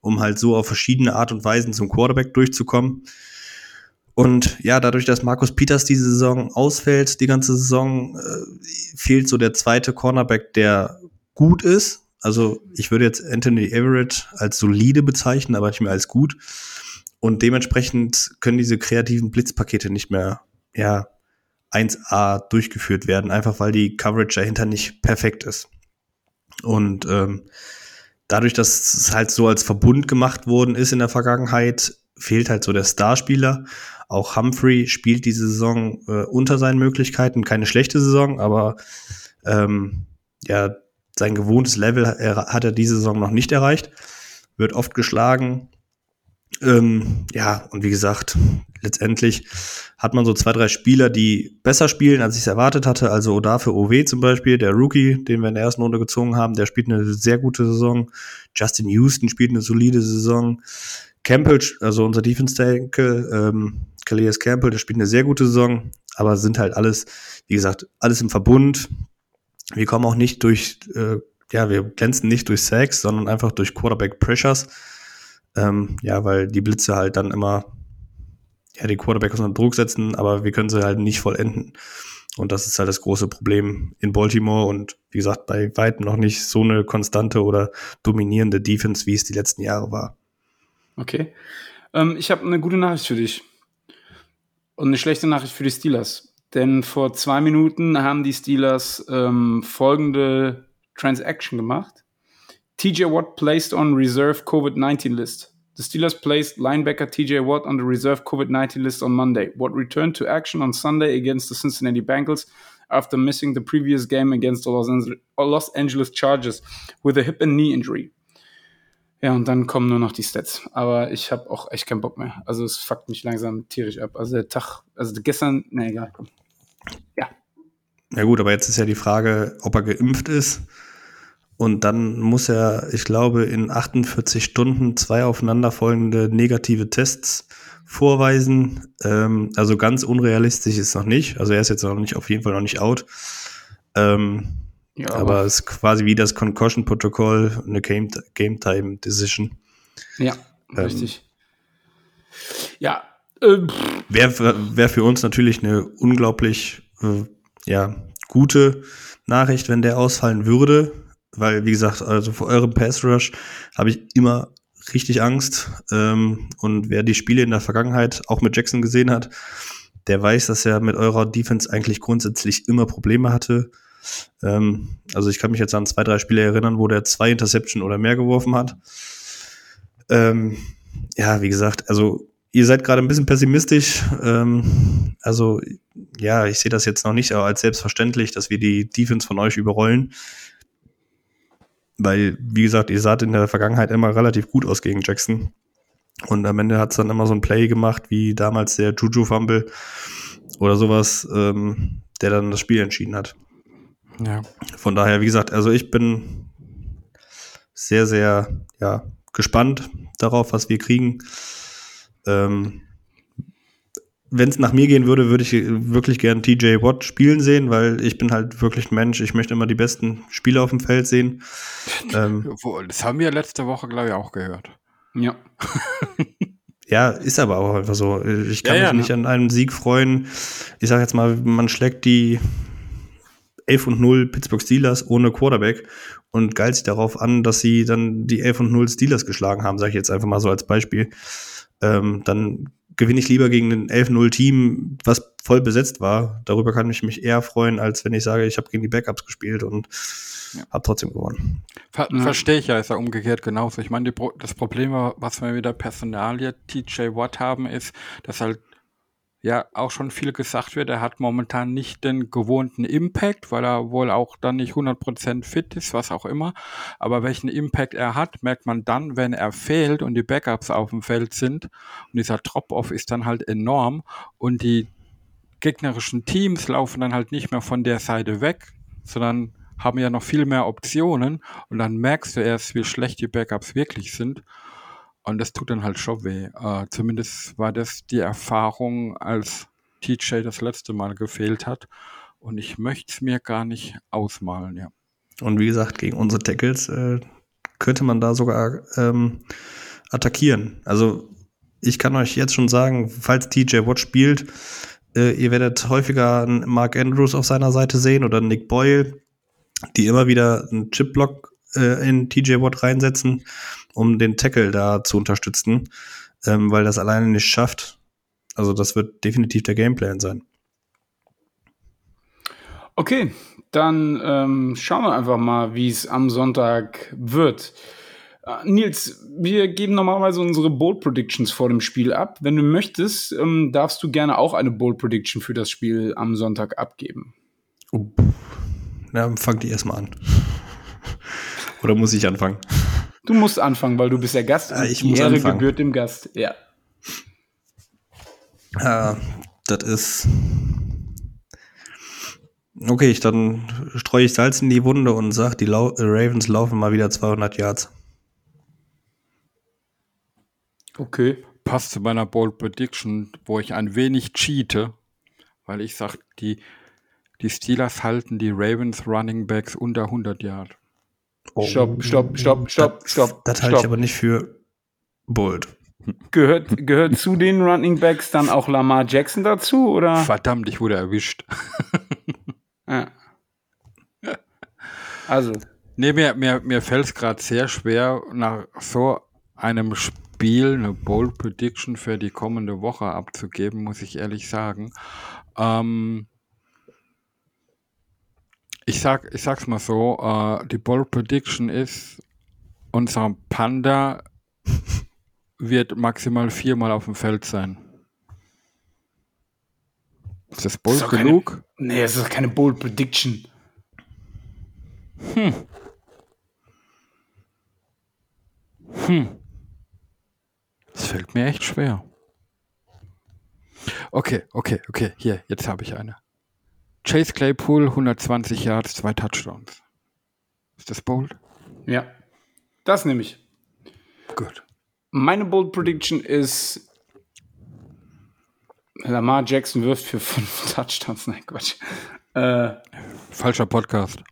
um halt so auf verschiedene Art und Weisen zum Quarterback durchzukommen. Und ja, dadurch, dass Markus Peters diese Saison ausfällt, die ganze Saison, äh, fehlt so der zweite Cornerback, der gut ist, Also ich würde jetzt Anthony Everett als solide bezeichnen, aber nicht mehr als gut. Und dementsprechend können diese kreativen Blitzpakete nicht mehr, ja, 1A durchgeführt werden, einfach weil die Coverage dahinter nicht perfekt ist. Und ähm, dadurch, dass es halt so als Verbund gemacht worden ist in der Vergangenheit, fehlt halt so der Starspieler. Auch Humphrey spielt diese Saison äh, unter seinen Möglichkeiten. Keine schlechte Saison, aber ähm, ja, sein gewohntes Level hat er diese Saison noch nicht erreicht. Wird oft geschlagen. Ähm, ja, und wie gesagt, letztendlich hat man so zwei, drei Spieler, die besser spielen, als ich es erwartet hatte. Also Odafe OW zum Beispiel, der Rookie, den wir in der ersten Runde gezogen haben, der spielt eine sehr gute Saison. Justin Houston spielt eine solide Saison. Campbell, also unser Defense-Tackle, ähm, Calais Campbell, der spielt eine sehr gute Saison, aber sind halt alles, wie gesagt, alles im Verbund. Wir kommen auch nicht durch, äh, ja, wir glänzen nicht durch Sacks, sondern einfach durch Quarterback Pressures. Ähm, ja, weil die Blitze halt dann immer ja, die Quarterbacks unter Druck setzen, aber wir können sie halt nicht vollenden. Und das ist halt das große Problem in Baltimore und wie gesagt, bei weitem noch nicht so eine konstante oder dominierende Defense, wie es die letzten Jahre war. Okay. Ähm, ich habe eine gute Nachricht für dich. Und eine schlechte Nachricht für die Steelers. Denn vor zwei Minuten haben die Steelers ähm, folgende Transaction gemacht. TJ Watt placed on reserve COVID-19 list. The Steelers placed linebacker TJ Watt on the reserve COVID 19 list on Monday. Watt returned to action on Sunday against the Cincinnati Bengals after missing the previous game against the Los Angeles Chargers with a hip and knee injury. Ja, und dann kommen nur noch die Stats. Aber ich habe auch echt keinen Bock mehr. Also es fuckt mich langsam tierisch ab. Also der Tag, also gestern, ne, egal. Ja. Ja gut, aber jetzt ist ja die Frage, ob er geimpft ist. Und dann muss er, ich glaube, in 48 Stunden zwei aufeinanderfolgende negative Tests vorweisen. Ähm, also ganz unrealistisch ist noch nicht. Also er ist jetzt noch nicht, auf jeden Fall noch nicht out. Ähm, ja, aber es ist quasi wie das Concussion-Protokoll, eine Game-Time-Decision. ja, ähm, richtig. Ja. Äh, Wäre wär für uns natürlich eine unglaublich äh, ja, gute Nachricht, wenn der ausfallen würde weil, wie gesagt, also vor eurem Pass Rush habe ich immer richtig Angst. Ähm, und wer die Spiele in der Vergangenheit auch mit Jackson gesehen hat, der weiß, dass er mit eurer Defense eigentlich grundsätzlich immer Probleme hatte. Ähm, also ich kann mich jetzt an zwei, drei Spiele erinnern, wo der zwei Interception oder mehr geworfen hat. Ähm, ja, wie gesagt, also ihr seid gerade ein bisschen pessimistisch. Ähm, also ja, ich sehe das jetzt noch nicht als selbstverständlich, dass wir die Defense von euch überrollen. Weil, wie gesagt, ihr saht in der Vergangenheit immer relativ gut aus gegen Jackson. Und am Ende hat es dann immer so ein Play gemacht, wie damals der Juju Fumble oder sowas, ähm, der dann das Spiel entschieden hat. Ja. Von daher, wie gesagt, also ich bin sehr, sehr ja, gespannt darauf, was wir kriegen. Ähm, wenn es nach mir gehen würde, würde ich wirklich gern TJ Watt spielen sehen, weil ich bin halt wirklich ein Mensch. Ich möchte immer die besten Spieler auf dem Feld sehen. ähm, das haben wir letzte Woche, glaube ich, auch gehört. Ja. ja, ist aber auch einfach so. Ich kann ja, ja, mich nicht ne? an einem Sieg freuen. Ich sage jetzt mal, man schlägt die 11 und 0 Pittsburgh Steelers ohne Quarterback und geilt sich darauf an, dass sie dann die 11 und 0 Steelers geschlagen haben, sage ich jetzt einfach mal so als Beispiel. Ähm, dann gewinne ich lieber gegen ein 11-0-Team, was voll besetzt war. Darüber kann ich mich eher freuen, als wenn ich sage, ich habe gegen die Backups gespielt und ja. habe trotzdem gewonnen. Ver Verstehe ich ja, ist ja umgekehrt genauso. Ich meine, das Problem, was wir mit der Personalie TJ Watt haben, ist, dass halt ja auch schon viel gesagt wird, er hat momentan nicht den gewohnten Impact, weil er wohl auch dann nicht 100% fit ist, was auch immer. Aber welchen Impact er hat, merkt man dann, wenn er fehlt und die Backups auf dem Feld sind. Und dieser Drop-Off ist dann halt enorm und die gegnerischen Teams laufen dann halt nicht mehr von der Seite weg, sondern haben ja noch viel mehr Optionen und dann merkst du erst, wie schlecht die Backups wirklich sind. Und das tut dann halt schon weh. Äh, zumindest war das die Erfahrung, als TJ das letzte Mal gefehlt hat. Und ich möchte es mir gar nicht ausmalen, ja. Und wie gesagt, gegen unsere Tackles äh, könnte man da sogar ähm, attackieren. Also ich kann euch jetzt schon sagen, falls TJ Watt spielt, äh, ihr werdet häufiger Mark Andrews auf seiner Seite sehen oder Nick Boyle, die immer wieder einen Chip-Block äh, in TJ Watt reinsetzen, um den Tackle da zu unterstützen, ähm, weil das alleine nicht schafft. Also das wird definitiv der Gameplan sein. Okay, dann ähm, schauen wir einfach mal, wie es am Sonntag wird. Äh, Nils, wir geben normalerweise unsere Bold Predictions vor dem Spiel ab. Wenn du möchtest, ähm, darfst du gerne auch eine Bold Prediction für das Spiel am Sonntag abgeben. Oh. Na, fang die erstmal an. Oder muss ich anfangen? Du musst anfangen, weil du bist der Gast Ja, und ich die muss Ehre anfangen. gebührt dem Gast. Ja. Ja, das ist. Okay, ich, dann streue ich Salz in die Wunde und sag, die Lau äh, Ravens laufen mal wieder 200 Yards. Okay. Passt zu meiner Bold Prediction, wo ich ein wenig cheate, weil ich sage, die, die Steelers halten die Ravens Running Backs unter 100 Yard. Stopp, stopp, stopp, stopp, das, stopp. Das halte ich aber nicht für bold. Gehört, gehört zu den Running Backs dann auch Lamar Jackson dazu, oder? Verdammt, ich wurde erwischt. Ja. Also, Nee, mir, mir, mir fällt es gerade sehr schwer, nach so einem Spiel eine Bold Prediction für die kommende Woche abzugeben, muss ich ehrlich sagen. Ähm, ich, sag, ich sag's mal so, äh, die Bold Prediction ist, unser Panda wird maximal viermal auf dem Feld sein. Ist das bold doch keine- genug? nee, es ist keine Bold Prediction. Das fällt mir echt schwer. Okay, okay, okay. Hier, jetzt habe ich eine. Chase Claypool, 120 Yards, zwei Touchdowns. Ist das bold? Ja. Das nehme ich. Gut. Meine Bold Prediction ist, Lamar Jackson wirft für fünf Touchdowns. Nein, Quatsch. Äh, Falscher Podcast.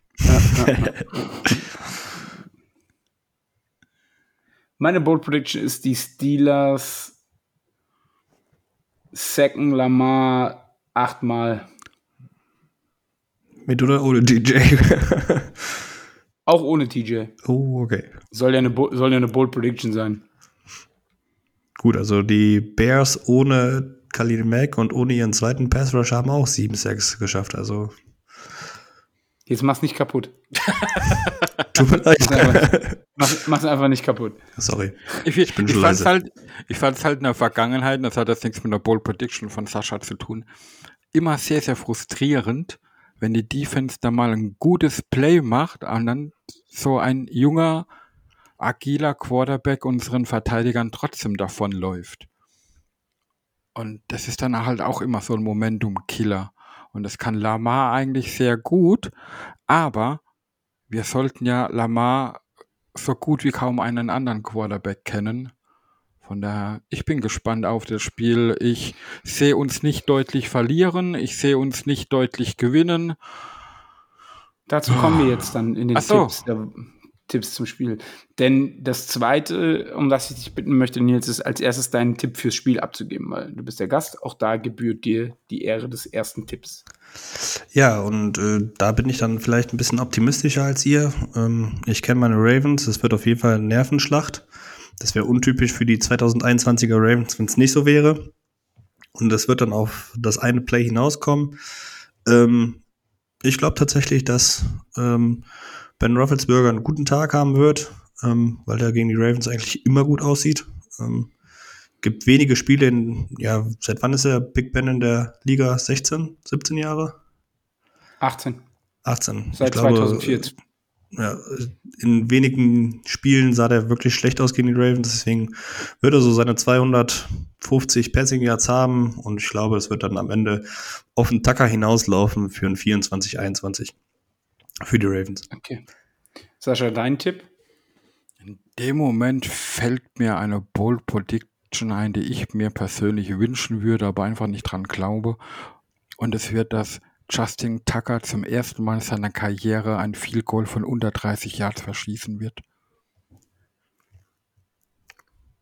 meine Bold Prediction ist, die Steelers sacken Lamar achtmal. Mit oder ohne DJ? Auch ohne TJ. oh, okay. Soll ja eine, soll ja eine Bold Prediction sein. Gut, also die Bears ohne Khalil Mack und ohne ihren zweiten Pass Rush haben auch 7-6 geschafft. Also Jetzt mach's nicht kaputt. tut mir Mach's leid. einfach, mach, mach's einfach nicht kaputt. Sorry. Ich, ich, bin ich schon fand's leise. halt, ich fand's halt in der Vergangenheit, das hat jetzt nichts mit der Bold Prediction von Sascha zu tun, immer sehr, sehr frustrierend, wenn die Defense da mal ein gutes Play macht und dann so ein junger, agiler Quarterback unseren Verteidigern trotzdem davonläuft. Und das ist dann halt auch immer so ein Momentum-Killer. Und das kann Lamar eigentlich sehr gut, aber wir sollten ja Lamar so gut wie kaum einen anderen Quarterback kennen. Von daher, ich bin gespannt auf das Spiel. Ich sehe uns nicht deutlich verlieren. Ich sehe uns nicht deutlich gewinnen. Dazu kommen wir jetzt dann in den so. Tipps, der, Tipps zum Spiel. Denn das Zweite, um das ich dich bitten möchte, Nils, ist als erstes deinen Tipp fürs Spiel abzugeben, weil du bist der Gast. Auch da gebührt dir die Ehre des ersten Tipps. Ja, und äh, da bin ich dann vielleicht ein bisschen optimistischer als ihr. Ähm, ich kenne meine Ravens, es wird auf jeden Fall eine Nervenschlacht. Das wäre untypisch für die 2021er Ravens, wenn es nicht so wäre. Und es wird dann auf das eine Play hinauskommen. Ähm, ich glaube tatsächlich, dass ähm, Ben Roethlisberger einen guten Tag haben wird, ähm, weil er gegen die Ravens eigentlich immer gut aussieht. Ähm, gibt wenige Spiele in, ja, seit wann ist er Big Ben in der Liga? 16, 17 Jahre? 18. 18. Seit Ich glaube, 2004. Ja, in wenigen Spielen sah der wirklich schlecht aus gegen die Ravens, deswegen wird er so seine 250 Passing Yards haben und ich glaube, es wird dann am Ende auf den Tacker hinauslaufen für ein 24-21 für die Ravens. Okay. Sascha, dein Tipp? In dem Moment fällt mir eine Bold Prediction ein, die ich mir persönlich wünschen würde, aber einfach nicht dran glaube. Und es wird, dass Justin Tucker zum ersten Mal in seiner Karriere ein Field Goal von unter 30 Yards verschießen wird.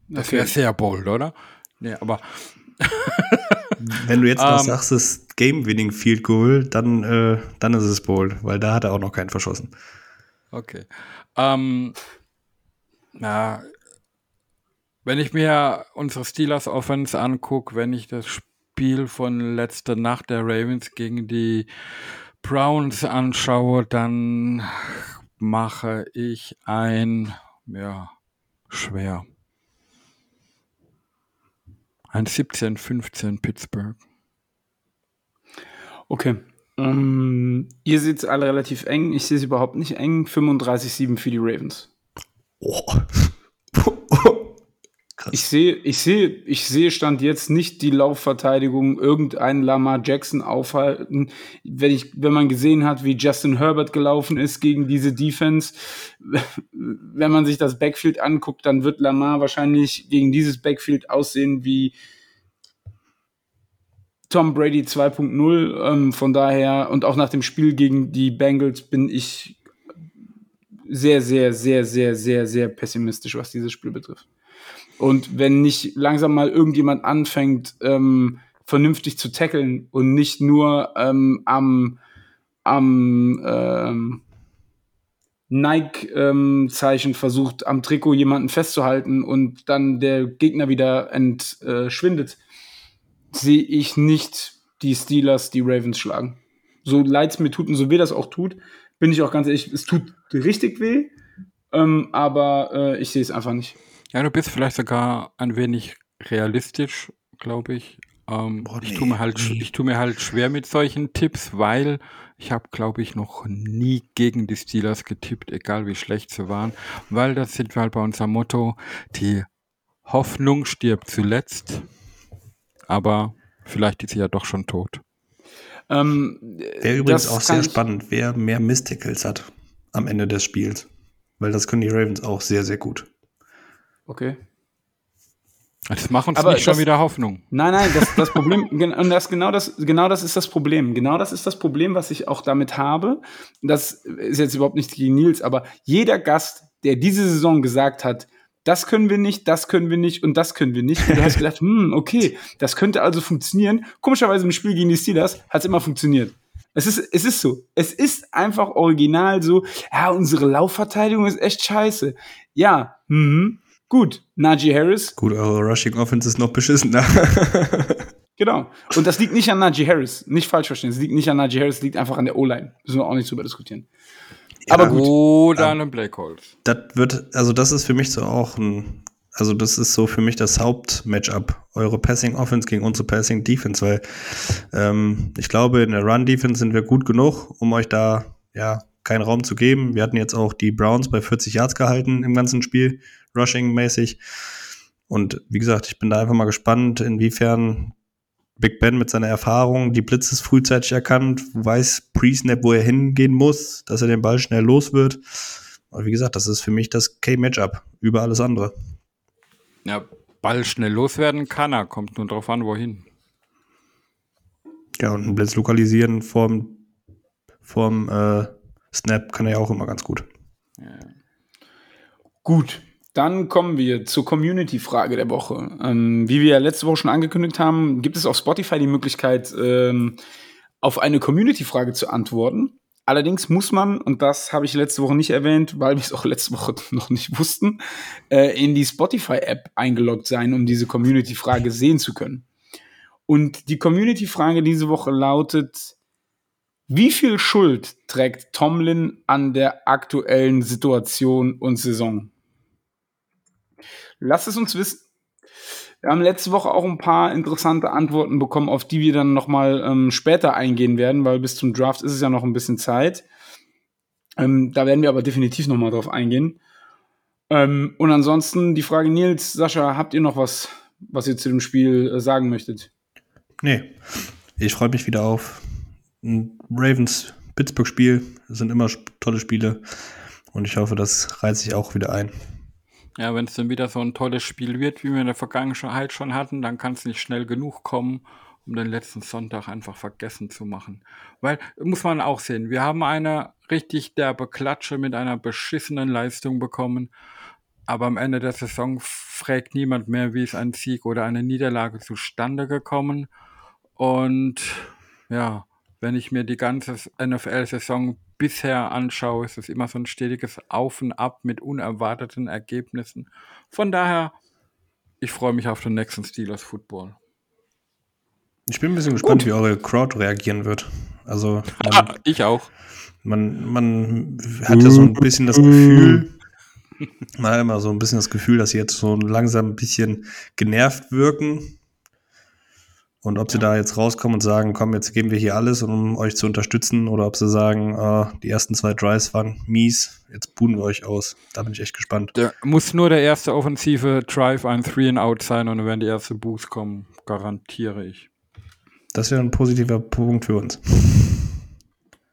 Das wäre sehr bold, oder? Nee, aber Wenn du jetzt noch Ähm. sagst, es ist Game-Winning Field Goal, dann, äh, dann ist es bold, weil da hat er auch noch keinen verschossen. Okay. Ähm, na, wenn ich mir unsere Steelers Offense angucke, wenn ich das Spiel von letzter Nacht der Ravens gegen die Browns anschaue, dann mache ich ein, ja, schwer. Ein 17-15 Pittsburgh. Okay. Ähm, ihr seht es alle relativ eng. Ich sehe es überhaupt nicht eng. 35-7 für die Ravens. Oh. Ich sehe, ich sehe, ich sehe Stand jetzt nicht die Laufverteidigung irgendeinen Lamar Jackson aufhalten. Wenn ich, wenn man gesehen hat, wie Justin Herbert gelaufen ist gegen diese Defense, wenn man sich das Backfield anguckt, dann wird Lamar wahrscheinlich gegen dieses Backfield aussehen wie Tom Brady 2.0. Ähm, von daher und auch nach dem Spiel gegen die Bengals bin ich sehr, sehr, sehr, sehr, sehr, sehr pessimistisch, was dieses Spiel betrifft. Und wenn nicht langsam mal irgendjemand anfängt, ähm, vernünftig zu tackeln und nicht nur ähm, am, am ähm, Nike-Zeichen versucht, am Trikot jemanden festzuhalten und dann der Gegner wieder entschwindet, sehe ich nicht die Steelers die Ravens schlagen. So leid es mir tut und so weh das auch tut, bin ich auch ganz ehrlich, es tut richtig weh, ähm, aber äh, ich sehe es einfach nicht. Ja, du bist vielleicht sogar ein wenig realistisch, glaube ich. Ähm, Boah, nee, ich tue mir halt, nee. ich tue mir halt schwer mit solchen Tipps, weil ich habe, glaube ich, noch nie gegen die Steelers getippt, egal wie schlecht sie waren, weil das sind wir halt bei unserem Motto: Die Hoffnung stirbt zuletzt, aber vielleicht ist sie ja doch schon tot. Ähm, Wäre übrigens auch sehr spannend, wer mehr Mysticals hat am Ende des Spiels, weil das können die Ravens auch sehr, sehr gut. Okay. Das macht uns Aber nicht das, schon wieder Hoffnung. Nein, nein, das, das Problem, und das, genau, das, genau das ist das Problem. Genau das ist das Problem, was ich auch damit habe. Das ist jetzt überhaupt nicht gegen Nils, aber jeder Gast, der diese Saison gesagt hat, das können wir nicht, das können wir nicht und das können wir nicht. Und du hast gedacht, hm, okay, das könnte also funktionieren. Komischerweise im Spiel gegen die Steelers hat es immer funktioniert. Es ist, es ist so. Es ist einfach original so, ja, unsere Laufverteidigung ist echt scheiße. Ja, mhm, Gut, Najee Harris. Gut, eure Rushing Offense ist noch beschissener. genau. Und das liegt nicht an Najee Harris. Nicht falsch verstehen. Es liegt nicht an Najee Harris, es liegt einfach an der O-Line. Müssen wir auch nicht drüber diskutieren. Ja, Aber gut. Oder an einem Black Holes. Das wird, also das ist für mich so auch ein, also das ist so für mich das Hauptmatchup. Eure Passing Offense gegen unsere Passing Defense, weil ähm, ich glaube, in der Run Defense sind wir gut genug, um euch da, ja, keinen Raum zu geben. Wir hatten jetzt auch die Browns bei 40 Yards gehalten im ganzen Spiel. Rushing-mäßig. Und wie gesagt, ich bin da einfach mal gespannt, inwiefern Big Ben mit seiner Erfahrung die Blitzes frühzeitig erkannt, weiß Pre-Snap, wo er hingehen muss, dass er den Ball schnell los wird. Und wie gesagt, das ist für mich das K-Matchup über alles andere. Ja, Ball schnell loswerden kann er, kommt nur drauf an, wohin. Ja, und einen Blitz lokalisieren vorm, vorm äh, Snap kann er ja auch immer ganz gut. Ja. Gut, dann kommen wir zur Community-Frage der Woche. Ähm, wie wir ja letzte Woche schon angekündigt haben, gibt es auf Spotify die Möglichkeit, ähm, auf eine Community-Frage zu antworten. Allerdings muss man, und das habe ich letzte Woche nicht erwähnt, weil wir es auch letzte Woche noch nicht wussten, äh, in die Spotify-App eingeloggt sein, um diese Community-Frage sehen zu können. Und die Community-Frage diese Woche lautet, wie viel Schuld trägt Tomlin an der aktuellen Situation und Saison? Lasst es uns wissen. Wir haben letzte Woche auch ein paar interessante Antworten bekommen, auf die wir dann nochmal ähm, später eingehen werden, weil bis zum Draft ist es ja noch ein bisschen Zeit. Ähm, da werden wir aber definitiv nochmal drauf eingehen. Ähm, und ansonsten die Frage, Nils, Sascha, habt ihr noch was, was ihr zu dem Spiel äh, sagen möchtet? Nee, ich freue mich wieder auf ein Ravens-Pittsburgh-Spiel. Sind immer tolle Spiele. Und ich hoffe, das reizt sich auch wieder ein. Ja, wenn es dann wieder so ein tolles Spiel wird, wie wir in der Vergangenheit schon hatten, dann kann es nicht schnell genug kommen, um den letzten Sonntag einfach vergessen zu machen. Weil, muss man auch sehen, wir haben eine richtig derbe Klatsche mit einer beschissenen Leistung bekommen, aber am Ende der Saison fragt niemand mehr, wie ist ein Sieg oder eine Niederlage zustande gekommen. Und ja, wenn ich mir die ganze NFL-Saison bisher anschaue, ist es immer so ein stetiges Auf und Ab mit unerwarteten Ergebnissen. Von daher, ich freue mich auf den nächsten Steelers Football. Ich bin ein bisschen gespannt, Gut. wie eure Crowd reagieren wird. Also man, ich auch. Man, man hat ja so ein bisschen das Gefühl, man hat immer so ein bisschen das Gefühl, dass sie jetzt so langsam ein bisschen genervt wirken und ob sie da jetzt rauskommen und sagen, komm, jetzt geben wir hier alles, um euch zu unterstützen, oder ob sie sagen, oh, die ersten zwei Drives waren mies, jetzt buhen wir euch aus. Da bin ich echt gespannt. Der muss nur der erste offensive Drive ein Three and Out sein und dann werden die ersten Boosts kommen, garantiere ich. Das wäre ein positiver Punkt für uns.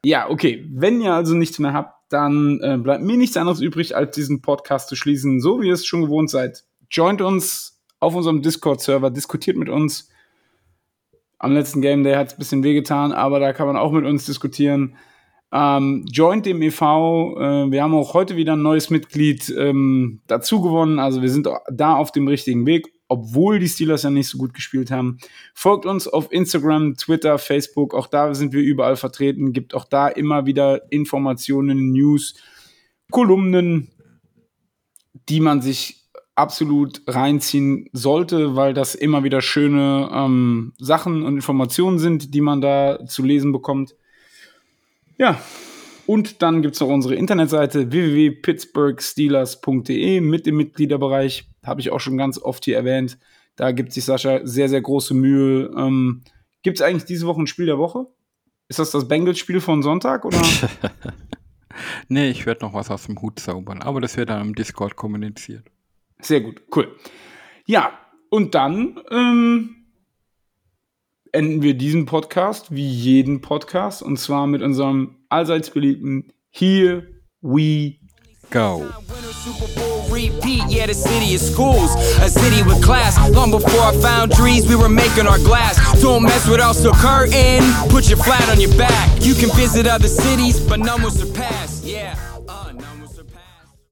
Ja, okay. Wenn ihr also nichts mehr habt, dann äh, bleibt mir nichts anderes übrig, als diesen Podcast zu schließen, so wie ihr es schon gewohnt seid. Joint uns auf unserem Discord-Server, diskutiert mit uns am letzten Game Day hat es ein bisschen wehgetan, aber da kann man auch mit uns diskutieren. Ähm, joint dem e.V. Äh, wir haben auch heute wieder ein neues Mitglied ähm, dazu gewonnen. Also wir sind da auf dem richtigen Weg, obwohl die Steelers ja nicht so gut gespielt haben. Folgt uns auf Instagram, Twitter, Facebook. Auch da sind wir überall vertreten. Gibt auch da immer wieder Informationen, News, Kolumnen, die man sich absolut reinziehen sollte, weil das immer wieder schöne ähm, Sachen und Informationen sind, die man da zu lesen bekommt. Ja, und dann gibt es noch unsere Internetseite www.pittsburghsteelers.de mit dem Mitgliederbereich. Habe ich auch schon ganz oft hier erwähnt. Da gibt sich Sascha sehr, sehr große Mühe. Ähm, gibt es eigentlich diese Woche ein Spiel der Woche? Ist das das Bengals-Spiel von Sonntag? Oder? nee, ich werde noch was aus dem Hut zaubern, aber das wird dann im Discord kommuniziert. Sehr gut, cool. Ja, und dann ähm, enden wir diesen Podcast wie jeden Podcast und zwar mit unserem allseits beliebten Here We Go. repeat. Yeah, the city is schools, a city with class. Long before I found trees, we were making our glass. Don't mess with us, so curtain. Put your flat on your back. You can visit other cities, but none will surpass.